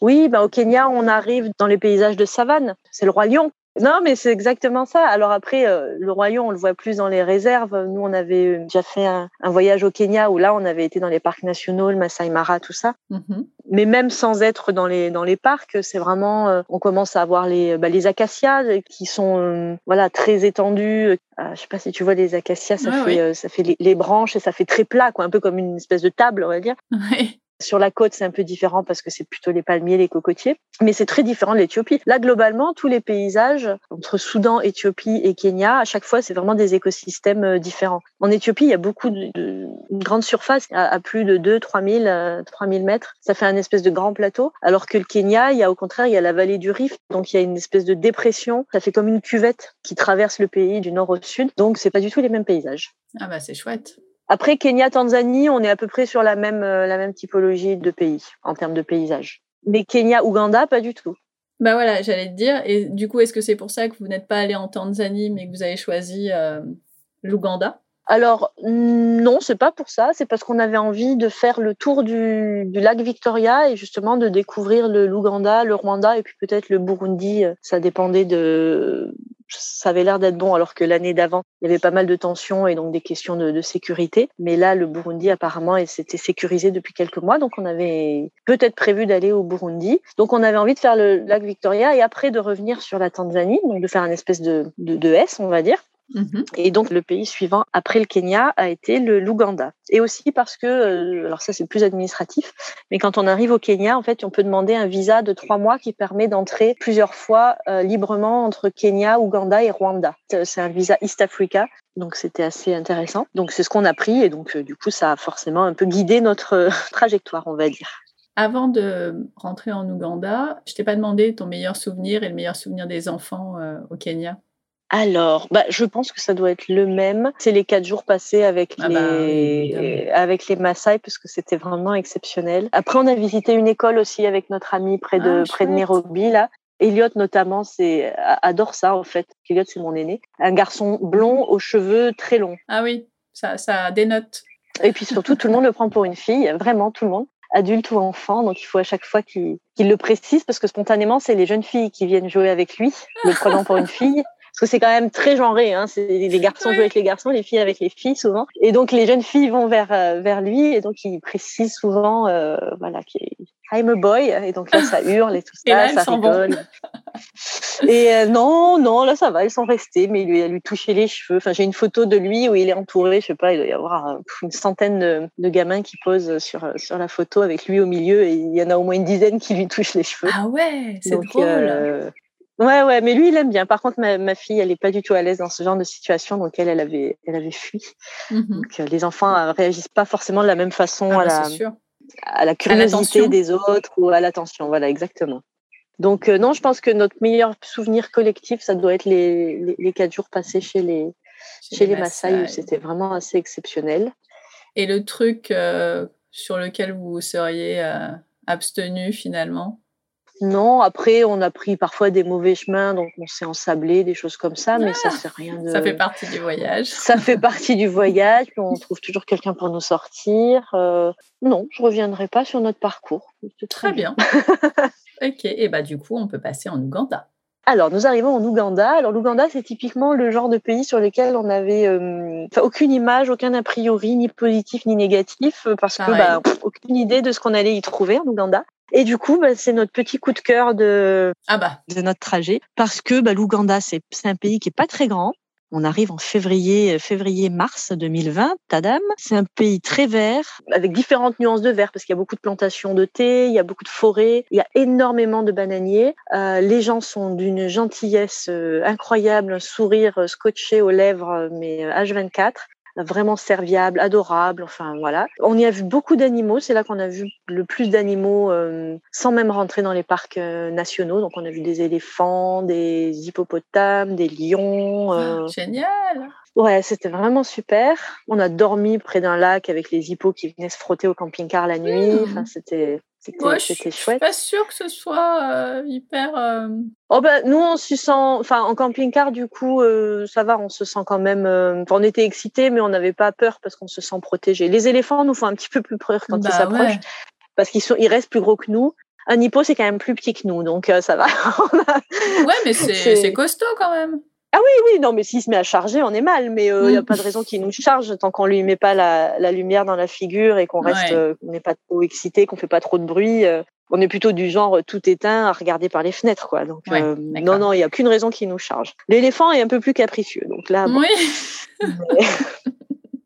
Oui, bah au Kenya, on arrive dans les paysages de savane. C'est le roi lion. Non, mais c'est exactement ça. Alors après, euh, le royaume, on le voit plus dans les réserves. Nous, on avait déjà fait un, voyage au Kenya où là, on avait été dans les parcs nationaux, le Masai Mara, tout ça. Mm-hmm. Mais même sans être dans les dans les parcs, c'est vraiment, euh, on commence à avoir les bah, les acacias qui sont euh, voilà très étendus. je sais pas si tu vois les acacias, ça fait ça fait les, les, branches et ça fait très plat, quoi, un peu comme une espèce de table, on va dire. Ouais. Sur la côte, c'est un peu différent parce que c'est plutôt les palmiers, les cocotiers, mais c'est très différent de l'Éthiopie. Là, globalement, tous les paysages entre Soudan, Éthiopie et Kenya, à chaque fois, c'est vraiment des écosystèmes euh, différents. En Éthiopie, il y a beaucoup de, une grande surface à, plus de 2 3 000, 3 000 mètres. Ça fait un espèce de grand plateau, alors que le Kenya, il y a au contraire, il y a la vallée du Rift, donc il y a une espèce de dépression. Ça fait comme une cuvette qui traverse le pays du nord au sud, donc c'est pas du tout les mêmes paysages. Ah bah c'est chouette. Après, Kenya, Tanzanie, on est à peu près sur la même, euh, la même typologie de pays en termes de paysage. Mais Kenya, Ouganda, pas du tout. Bah voilà, j'allais te dire. Et du coup, est-ce que c'est pour ça que vous n'êtes pas allé en Tanzanie, mais que vous avez choisi euh, l'Ouganda? Alors non, c'est pas pour ça. C'est parce qu'on avait envie de faire le tour du, du lac Victoria et justement de découvrir le l'Ouganda, le Rwanda et puis peut-être le Burundi. Ça dépendait de. Ça avait l'air d'être bon, alors que l'année d'avant, il y avait pas mal de tensions et donc des questions de, sécurité. Mais là, le Burundi, apparemment, s'était sécurisé depuis quelques mois, donc on avait peut-être prévu d'aller au Burundi. Donc on avait envie de faire le lac Victoria et après de revenir sur la Tanzanie, donc de faire une espèce de, de, de S, on va dire. Mhm. Et donc le pays suivant après le Kenya a été le l'Ouganda. Et aussi parce que, euh, alors ça c'est plus administratif, mais quand on arrive au Kenya, en fait, on peut demander un visa de trois mois qui permet d'entrer plusieurs fois euh, librement entre Kenya, Ouganda et Rwanda. Euh, c'est un visa East Africa. Donc c'était assez intéressant. Donc c'est ce qu'on a pris et donc du coup ça a forcément un peu guidé notre trajectoire, on va dire. Avant de rentrer en Ouganda, je t'ai pas demandé ton meilleur souvenir et le meilleur souvenir des enfants au Kenya? Alors, bah, je pense que ça doit être le même. C'est les quatre jours passés avec ah les bah avec les Maasai parce que c'était vraiment exceptionnel. Après, on a visité une école aussi avec notre ami près de ah, près de Nairobi là. Elliot notamment, c'est adore ça en fait. Elliot, c'est mon aîné, un garçon blond aux cheveux très longs. Ah oui, ça ça dénote. Et puis surtout, tout le monde le prend pour une fille, vraiment tout le monde adulte ou enfant. Donc il faut à chaque fois qu'il le précise parce que spontanément, c'est les jeunes filles qui viennent jouer avec lui, le prenant pour une fille. Parce que c'est quand même très genré. Hein. C'est les garçons jouent avec les garçons, les filles avec les filles souvent. Et donc les jeunes filles vont vers vers lui et donc il précise souvent, voilà, qu'il I'm a boy. Et donc là, ça hurle et tout ça, ça rigole. et euh, non, non, là, ça va, ils sont restés, mais il lui a lui touché les cheveux. Enfin, j'ai une photo de lui où il est entouré, je sais pas, il doit y avoir euh, une centaine de, gamins qui posent sur, euh, sur la photo avec lui au milieu et il y en a au moins une dizaine qui lui touchent les cheveux. Ah ouais, c'est drôle. Ouais, ouais, mais lui, il aime bien. Par contre, ma, fille, elle est pas du tout à l'aise dans ce genre de situation, donc elle, elle avait, elle avait fui. Mhm. Donc, les enfants réagissent pas forcément de la même façon ah, à bah, la, à la curiosité des autres ou à l'attention. Voilà, exactement. Donc euh, non, je pense que notre meilleur souvenir collectif, ça doit être les, les, quatre jours passés chez les, chez, les, Maasai, où c'était vraiment assez exceptionnel. Et le truc euh, sur lequel vous seriez euh, abstenu finalement? Non, après, on a pris parfois des mauvais chemins, donc on s'est ensablé, des choses comme ça, mais ça, c'est rien de. Ça fait partie du voyage. Ça fait partie du voyage, on trouve toujours quelqu'un pour nous sortir. Euh, non, je reviendrai pas sur notre parcours. Très bien. ok, et bah du coup, on peut passer en Ouganda. Alors, nous arrivons en Ouganda. Alors, l'Ouganda, c'est typiquement le genre de pays sur lequel on n'avait euh, aucune image, aucun a priori, ni positif ni négatif, parce que bah, aucune idée de ce qu'on allait y trouver en Ouganda. Et du coup, bah, c'est notre petit coup de cœur de, ah bah. de notre trajet parce que bah, l'Ouganda, c'est un pays qui est pas très grand. On arrive en février, février-mars 2020, Tadam. C'est un pays très vert, avec différentes nuances de vert, parce qu'il y a beaucoup de plantations de thé, il y a beaucoup de forêts, il y a énormément de bananiers. Euh, les gens sont d'une gentillesse euh, incroyable, un sourire scotché aux lèvres, mais H24 euh, vraiment serviable, adorable. Enfin voilà. On y a vu beaucoup d'animaux. C'est là qu'on a vu le plus d'animaux euh, sans même rentrer dans les parcs euh, nationaux. Donc on a vu des éléphants, des hippopotames, des lions. Euh. génial. Ouais, c'était vraiment super. On a dormi près d'un lac avec les hippos qui venaient se frotter au camping-car la nuit. Mmh. Enfin, c'était c'était chouette. Je suis pas sûre que ce soit euh, hyper. Euh, oh ben, nous, on se sent. Enfin, en camping-car, du coup, euh, ça va, on se sent quand même. on était excités, mais on n'avait pas peur parce qu'on se sent protégé. Les éléphants nous font un petit peu plus peur quand ils bah s'approchent parce qu'ils sont, ils restent plus gros que nous. Un hippo, c'est quand même plus petit que nous, donc ça va. ouais, mais c'est costaud quand même. Ah oui, oui, non, mais s'il se met à charger, on est mal. Mais il n'y a mm. pas de raison qu'il nous charge tant qu'on lui met pas la, la, lumière dans la figure et qu'on reste, n'est pas trop excité, qu'on fait pas trop de bruit. on est plutôt du genre tout éteint à regarder par les fenêtres, quoi. Donc non, non, il n'y a aucune raison qu'il nous charge. L'éléphant est un peu plus capricieux, donc là. Oui.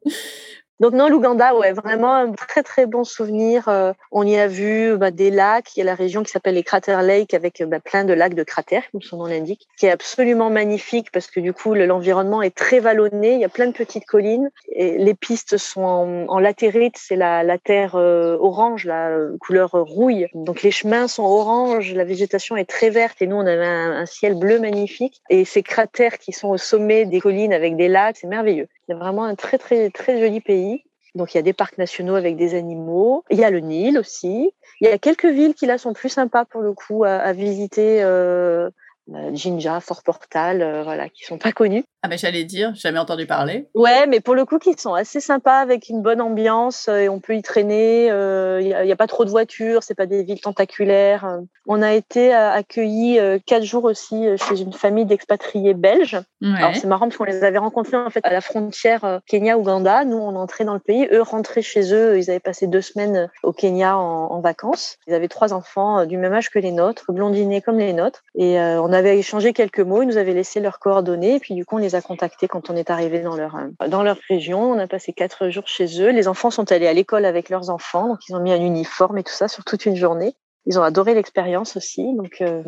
Donc non, l'Ouganda, ouais, vraiment un très très bon souvenir. Euh, on y a vu bah, des lacs. Il y a la région qui s'appelle les Crater Lake avec bah, plein de lacs de cratères, comme son nom l'indique, qui est absolument magnifique parce que du coup l'environnement est très vallonné. Il y a plein de petites collines et les pistes sont en, latérite, c'est la, la terre euh, orange, la couleur rouille. Donc les chemins sont orange, la végétation est très verte et nous on avait un, un ciel bleu magnifique et ces cratères qui sont au sommet des collines avec des lacs, c'est merveilleux. C'est vraiment un très très très joli pays. Donc il y a des parcs nationaux avec des animaux. Il y a le Nil aussi. Il y a quelques villes qui là sont plus sympas pour le coup à, visiter. Euh, euh, Jinja, Fort Portal, euh, voilà, qui sont pas connus. Ah ben j'allais dire, jamais entendu parler. Ouais, mais pour le coup, qui sont assez sympas avec une bonne ambiance euh, et on peut y traîner. Il n'y a, pas trop de voitures, c'est pas des villes tentaculaires. On a été accueillis quatre jours aussi chez une famille d'expatriés belges. Alors c'est marrant parce qu'on les avait rencontrés en fait à la frontière Kenya-Ouganda. Nous, on entrait dans le pays, eux rentraient chez eux. Ils avaient passé deux semaines au Kenya en, en vacances. Ils avaient trois enfants du même âge que les nôtres, blondinés comme les nôtres, et on avait échangé quelques mots, ils nous avaient laissé leurs coordonnées, et puis du coup, on les a contactés quand on est arrivé dans leur, euh, dans leur région. On a passé quatre jours chez eux. Les enfants sont allés à l'école avec leurs enfants, donc ils ont mis un uniforme et tout ça sur toute une journée. Ils ont adoré l'expérience aussi. Donc, euh,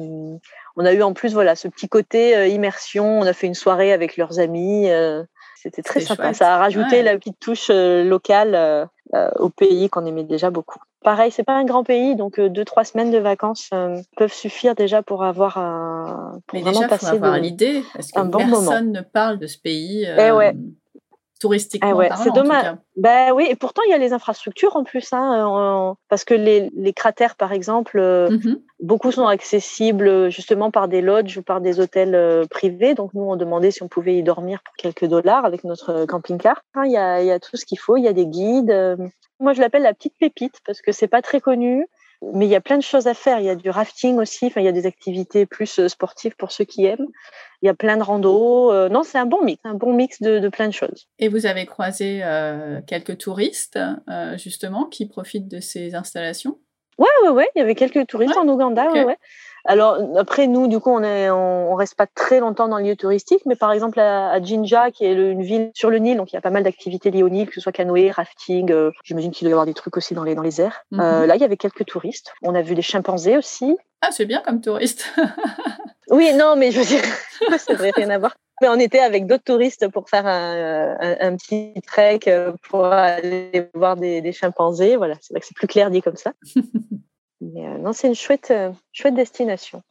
on a eu en plus voilà ce petit côté euh, immersion. On a fait une soirée avec leurs amis. C'était très sympa. Ça a rajouté la petite touche locale au pays qu'on aimait déjà beaucoup. Pareil, c'est pas un grand pays, donc euh, deux trois semaines de vacances euh, peuvent suffire déjà pour avoir un pour Mais vraiment déjà, passer faut avoir l'idée parce que personne ne parle de ce pays. Eh euh, ouais. Touristiquement eh ouais, c'est dommage. Ben oui, et pourtant il y a les infrastructures en plus, hein, parce que les, les, cratères par exemple, mmh beaucoup sont accessibles justement par des lodges ou par des hôtels privés. Donc nous on demandait si on pouvait y dormir pour quelques dollars avec notre camping-car. Il y, a, il y a tout ce qu'il faut, il y a des guides. Moi, je l'appelle la petite pépite parce que c'est pas très connu. Mais il y a plein de choses à faire. Il y a du rafting aussi. Enfin, il y a des activités plus sportives pour ceux qui aiment. Il y a plein de randos. non, c'est un bon mix, un bon mix de, de, plein de choses. Et vous avez croisé quelques touristes, justement, qui profitent de ces installations? Ouais, ouais, ouais. Il y avait quelques touristes en Ouganda. Ouais, ouais. Alors après nous, du coup, on est, on, reste pas très longtemps dans le lieu touristique, mais par exemple à, Jinja, qui est une ville sur le Nil, donc il y a pas mal d'activités liées au Nil, que ce soit canoë, rafting. Euh, j'imagine qu'il doit y avoir des trucs aussi dans les dans les airs. Mhm. euh, là, il y avait quelques touristes. On a vu des chimpanzés aussi. Ah, c'est bien comme touriste. oui, non, mais je veux dire, ça devrait rien à voir. Mais on était avec d'autres touristes pour faire un, un, petit trek euh, pour aller voir des, des chimpanzés. Voilà, c'est vrai que c'est plus clair dit comme ça. Mais euh, non, c'est une chouette, euh, chouette destination.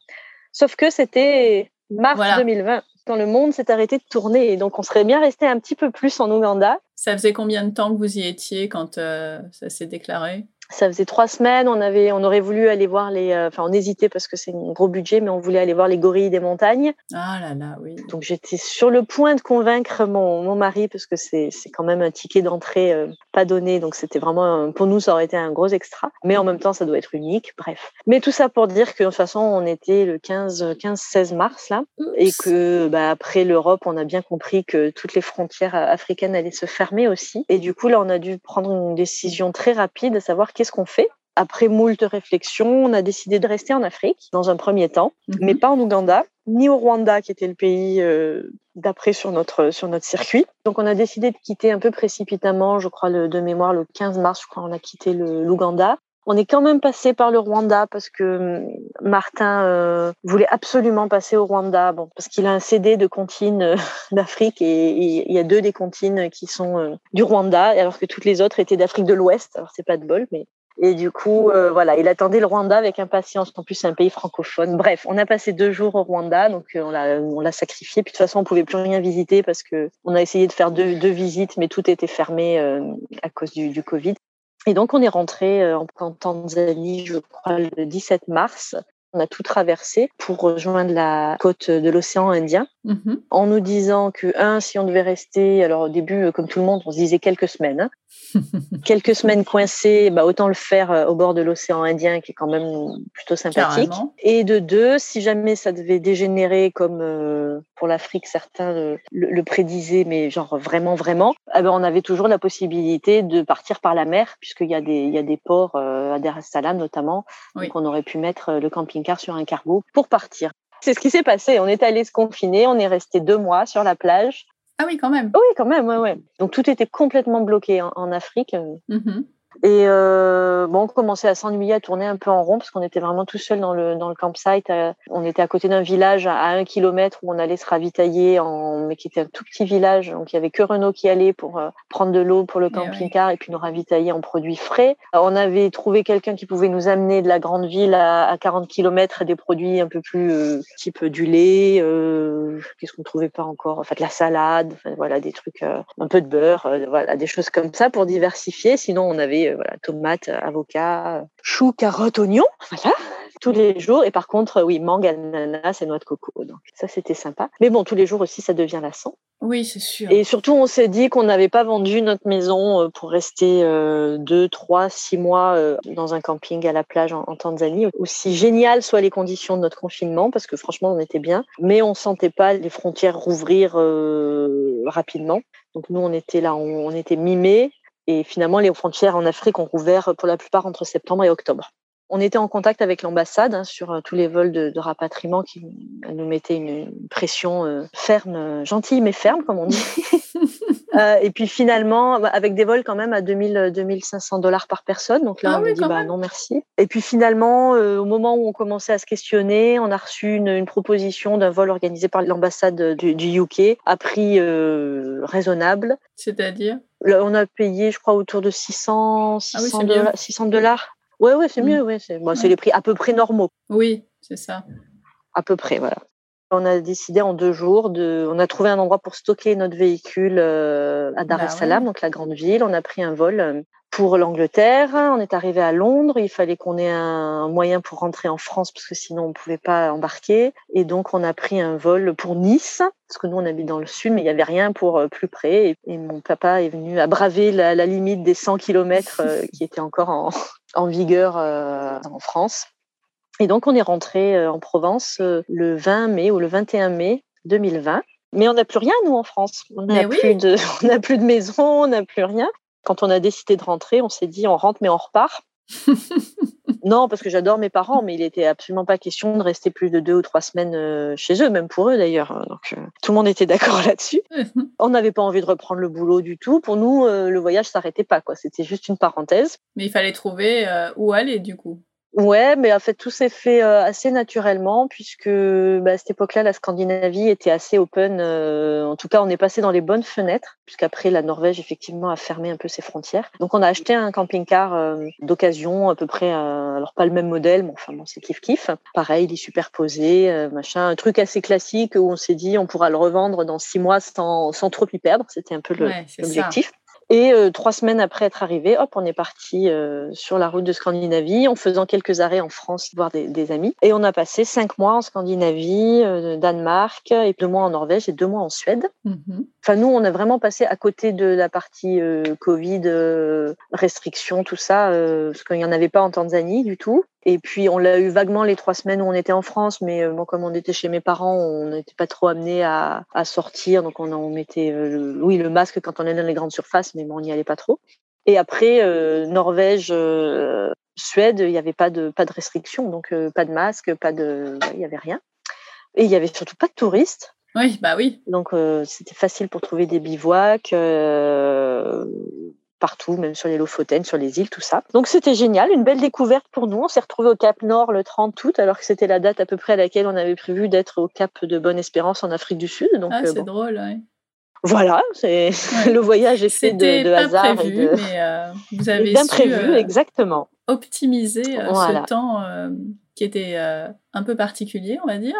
Sauf que c'était mars 2020, quand le monde s'est arrêté de tourner. Et donc, on serait bien resté un petit peu plus en Ouganda. Ça faisait combien de temps que vous y étiez quand euh, ça s'est déclaré? Ça faisait trois semaines. On avait, on aurait voulu aller voir les, euh, enfin, on hésitait parce que c'est un gros budget, mais on voulait aller voir les gorilles des montagnes. Ah là là, oui. Donc j'étais sur le point de convaincre mon, mon mari parce que c'est, c'est quand même un ticket d'entrée euh, pas donné, donc c'était vraiment, pour nous, ça aurait été un gros extra. Mais en même temps, ça doit être unique. Bref. Mais tout ça pour dire que de toute façon, on était le 15, 15, 16 mars là, et que bah, après l'Europe, on a bien compris que toutes les frontières africaines allaient se fermer aussi. Et du coup, là, on a dû prendre une décision très rapide, à savoir qu'est-ce qu'on fait Après moult réflexions, on a décidé de rester en Afrique dans un premier temps, mhm. mais pas en Ouganda, ni au Rwanda, qui était le pays euh, d'après sur notre, sur notre circuit. Donc on a décidé de quitter un peu précipitamment, je crois, le, de mémoire, le 15 mars, je crois, on a quitté l'Ouganda. On est quand même passé par le Rwanda parce que hum, Martin euh, voulait absolument passer au Rwanda, bon, parce qu'il a un CD de comptines euh, d'Afrique et il y a deux des comptines qui sont du Rwanda, alors que toutes les autres étaient d'Afrique de l'Ouest. Alors c'est pas de bol, mais et du coup, euh, voilà, il attendait le Rwanda avec impatience. En plus, c'est un pays francophone. Bref, on a passé deux jours au Rwanda, donc euh, on l'a, on sacrifié. Puis de toute façon, on pouvait plus rien visiter parce que on a essayé de faire deux, visites, mais tout était fermé euh, à cause du Covid. Et donc, on est rentré en, en Tanzanie, je crois, le 17 mars. On a tout traversé pour rejoindre la côte de l'océan Indien, mm-hmm. en nous disant que, un, si on devait rester, alors au début, comme tout le monde, on se disait quelques semaines, hein, quelques semaines coincées, bah, autant le faire euh, au bord de l'océan Indien, qui est quand même plutôt sympathique. Et de deux, si jamais ça devait dégénérer, comme euh, pour l'Afrique, certains le, le, prédisaient, mais genre vraiment, vraiment, eh ben, on avait toujours la possibilité de partir par la mer, puisqu'il y a des, il y a des ports euh, à Dar es Salaam notamment, donc on aurait pu mettre le camping-car sur un cargo pour partir. C'est ce qui s'est passé. On est allé se confiner, on est resté deux mois sur la plage. Ah oui, quand même. Oui, quand même, ouais, ouais. Donc tout était complètement bloqué en, Afrique. Mm-hmm. Et euh, bon, on commençait à s'ennuyer, à tourner un peu en rond parce qu'on était vraiment tout seul dans le dans le campsite. Euh, on était à côté d'un village à, un kilomètre où on allait se ravitailler, en, mais qui était un tout petit village. Donc il y avait que Renault qui allait pour euh, prendre de l'eau pour le eh camping-car et, puis nous ravitailler en produits frais. on avait trouvé quelqu'un qui pouvait nous amener de la grande ville à, à 40 kilomètres des produits un peu plus euh, type du lait. Qu'est-ce qu'on trouvait pas encore En fait, la salade, enfin, voilà, des trucs, un peu de beurre, voilà, des choses comme ça pour diversifier. Sinon, on avait euh, voilà, tomates, avocats, choux, carottes, oignons, voilà, tous les jours. Et par contre, oui, mangue, ananas et noix de coco. Donc ça, c'était sympa. Mais bon, tous les jours aussi, ça devient lassant. Oui, c'est sûr. Et surtout, on s'est dit qu'on n'avait pas vendu notre maison euh, pour rester euh, deux, trois, six mois dans un camping à la plage en, Tanzanie. Aussi génial soient les conditions de notre confinement, parce que franchement, on était bien, mais on sentait pas les frontières rouvrir rapidement. Donc nous, on était là, on, on était mi-mai, et finalement, les frontières en Afrique ont rouvert pour la plupart entre septembre et octobre. On était en contact avec l'ambassade hein, sur euh, tous les vols de, rapatriement qui nous mettaient une, pression euh, ferme, euh, gentille mais ferme, comme on dit. euh, et puis finalement, bah, avec des vols quand même à 2000, 2500 dollars par personne. Donc là, ah on a dit bah, non merci. Et puis finalement, au moment où on commençait à se questionner, on a reçu une, une proposition d'un vol organisé par l'ambassade du, du, UK à prix raisonnable. C'est-à-dire? On a payé, je crois, autour de 600, 600, dollars, 600 dollars. Ouais, ouais, c'est mm. mieux. Ouais, c'est bon, les prix à peu près normaux. Oui, c'est ça. À peu près, voilà. On a décidé en deux jours de. On a trouvé un endroit pour stocker notre véhicule à Dar es Bah Salaam, ouais. donc la grande ville. On a pris un vol pour l'Angleterre. On est arrivé à Londres. Il fallait qu'on ait un moyen pour rentrer en France parce que sinon on pouvait pas embarquer. Et donc on a pris un vol pour Nice parce que nous on habite dans le sud, mais il y avait rien pour euh, plus près. Et, mon papa est venu à braver la, la limite des 100 km qui était encore en, en vigueur euh, en France. Et donc on est rentré euh, en Provence euh, le 20 mai ou le 21 mai 2020. Mais on n'a plus rien nous en France. On n'a oui. plus de, on plus de maison, on n'a plus rien. Quand on a décidé de rentrer, on s'est dit on rentre mais on repart. non, parce que j'adore mes parents, mais il était absolument pas question de rester plus de deux ou trois semaines euh, chez eux, même pour eux d'ailleurs. Donc euh, tout le monde était d'accord là-dessus. On n'avait pas envie de reprendre le boulot du tout. Pour nous, euh, le voyage s'arrêtait pas quoi. C'était juste une parenthèse. Mais il fallait trouver euh, où aller du coup. Ouais, mais en fait tout s'est fait euh, assez naturellement puisque bah, à cette époque-là, la Scandinavie était assez open. euh, en tout cas, on est passé dans les bonnes fenêtres puisqu'après la Norvège effectivement a fermé un peu ses frontières. Donc on a acheté un camping-car euh, d'occasion à peu près, euh, alors pas le même modèle, mais enfin bon c'est kiff kiff. Pareil, il est superposé, euh, machin, un truc assez classique où on s'est dit on pourra le revendre dans six mois sans, sans trop y perdre. C'était un peu Ouais, l'objectif. Et euh, trois semaines après être arrivé, hop, on est parti euh, sur la route de Scandinavie en faisant quelques arrêts en France, voir des, des amis. Et on a passé cinq mois en Scandinavie, euh, Danemark, et deux mois en Norvège et deux mois en Suède. Mhm. Enfin, nous, on a vraiment passé à côté de la partie Covid, restrictions, tout ça, parce qu'il n'y en avait pas en Tanzanie du tout. Et puis, on l'a eu vaguement les trois semaines où on était en France, mais euh, bon, comme on était chez mes parents, on n'était pas trop amené à, à sortir. Donc, on, on mettait, euh, le- oui, le masque quand on est dans les grandes surfaces, mais bon, on n'y allait pas trop. Et après, euh, Norvège, euh, Suède, il n'y avait pas de, pas de restrictions, donc pas de masque, pas de, il n'y avait rien. Et il y avait surtout pas de touristes. Oui, bah oui. Donc c'était facile pour trouver des bivouacs partout, même sur les Lofoten, sur les îles, tout ça. Donc c'était génial, une belle découverte pour nous. On s'est retrouvé au Cap Nord le 30 août, alors que c'était la date à peu près à laquelle on avait prévu d'être au Cap de Bonne-Espérance en Afrique du Sud. Donc Ah, euh, c'est bon, drôle. ouais. voilà, c'est Ouais. le voyage est fait de, de pas hasard prévu, et de mais euh, vous avez bien su prévu, euh, exactement. optimiser euh, Voilà. ce temps euh, qui était euh, un peu particulier, on va dire.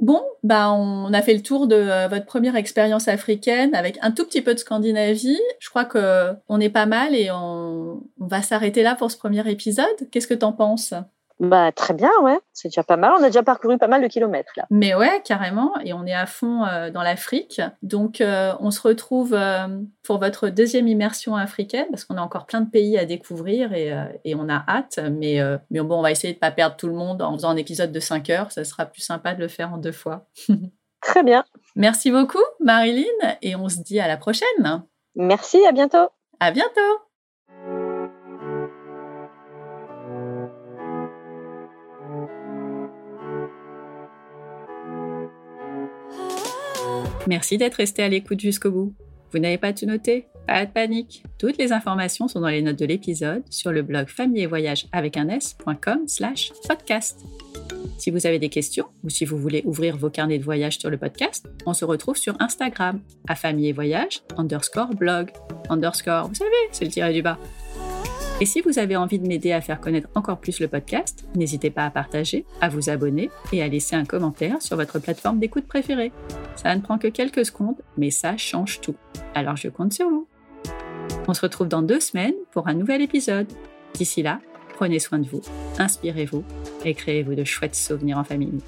Bon, bah on a fait le tour de euh, votre première expérience africaine avec un tout petit peu de Scandinavie. Je crois que on est pas mal et on, on va s'arrêter là pour ce premier épisode. Qu'est-ce que t'en penses? Bah très bien, ouais, c'est déjà pas mal. On a déjà parcouru pas mal de kilomètres là. Mais ouais, carrément. Et on est à fond euh, dans l'Afrique. Donc, euh, on se retrouve euh, pour votre deuxième immersion africaine, parce qu'on a encore plein de pays à découvrir et, et on a hâte. Mais, mais bon, on va essayer de pas perdre tout le monde en faisant un épisode de 5 heures. Ça sera plus sympa de le faire en deux fois. Très bien. Merci beaucoup, Marilyn. Et on se dit à la prochaine. Merci, à bientôt. À bientôt. Merci d'être resté à l'écoute jusqu'au bout. Vous n'avez pas tout noté? Pas de panique. Toutes les informations sont dans les notes de l'épisode sur le blog famille et voyage avec un s.com slash podcast. Si vous avez des questions ou si vous voulez ouvrir vos carnets de voyage sur le podcast, on se retrouve sur Instagram à famille et voyage underscore blog underscore, vous savez, c'est le tiré du bas. Et si vous avez envie de m'aider à faire connaître encore plus le podcast, n'hésitez pas à partager, à vous abonner et à laisser un commentaire sur votre plateforme d'écoute préférée. Ça ne prend que quelques secondes, mais ça change tout. Alors je compte sur vous. On se retrouve dans deux semaines pour un nouvel épisode. D'ici là, prenez soin de vous, inspirez-vous et créez-vous de chouettes souvenirs en famille.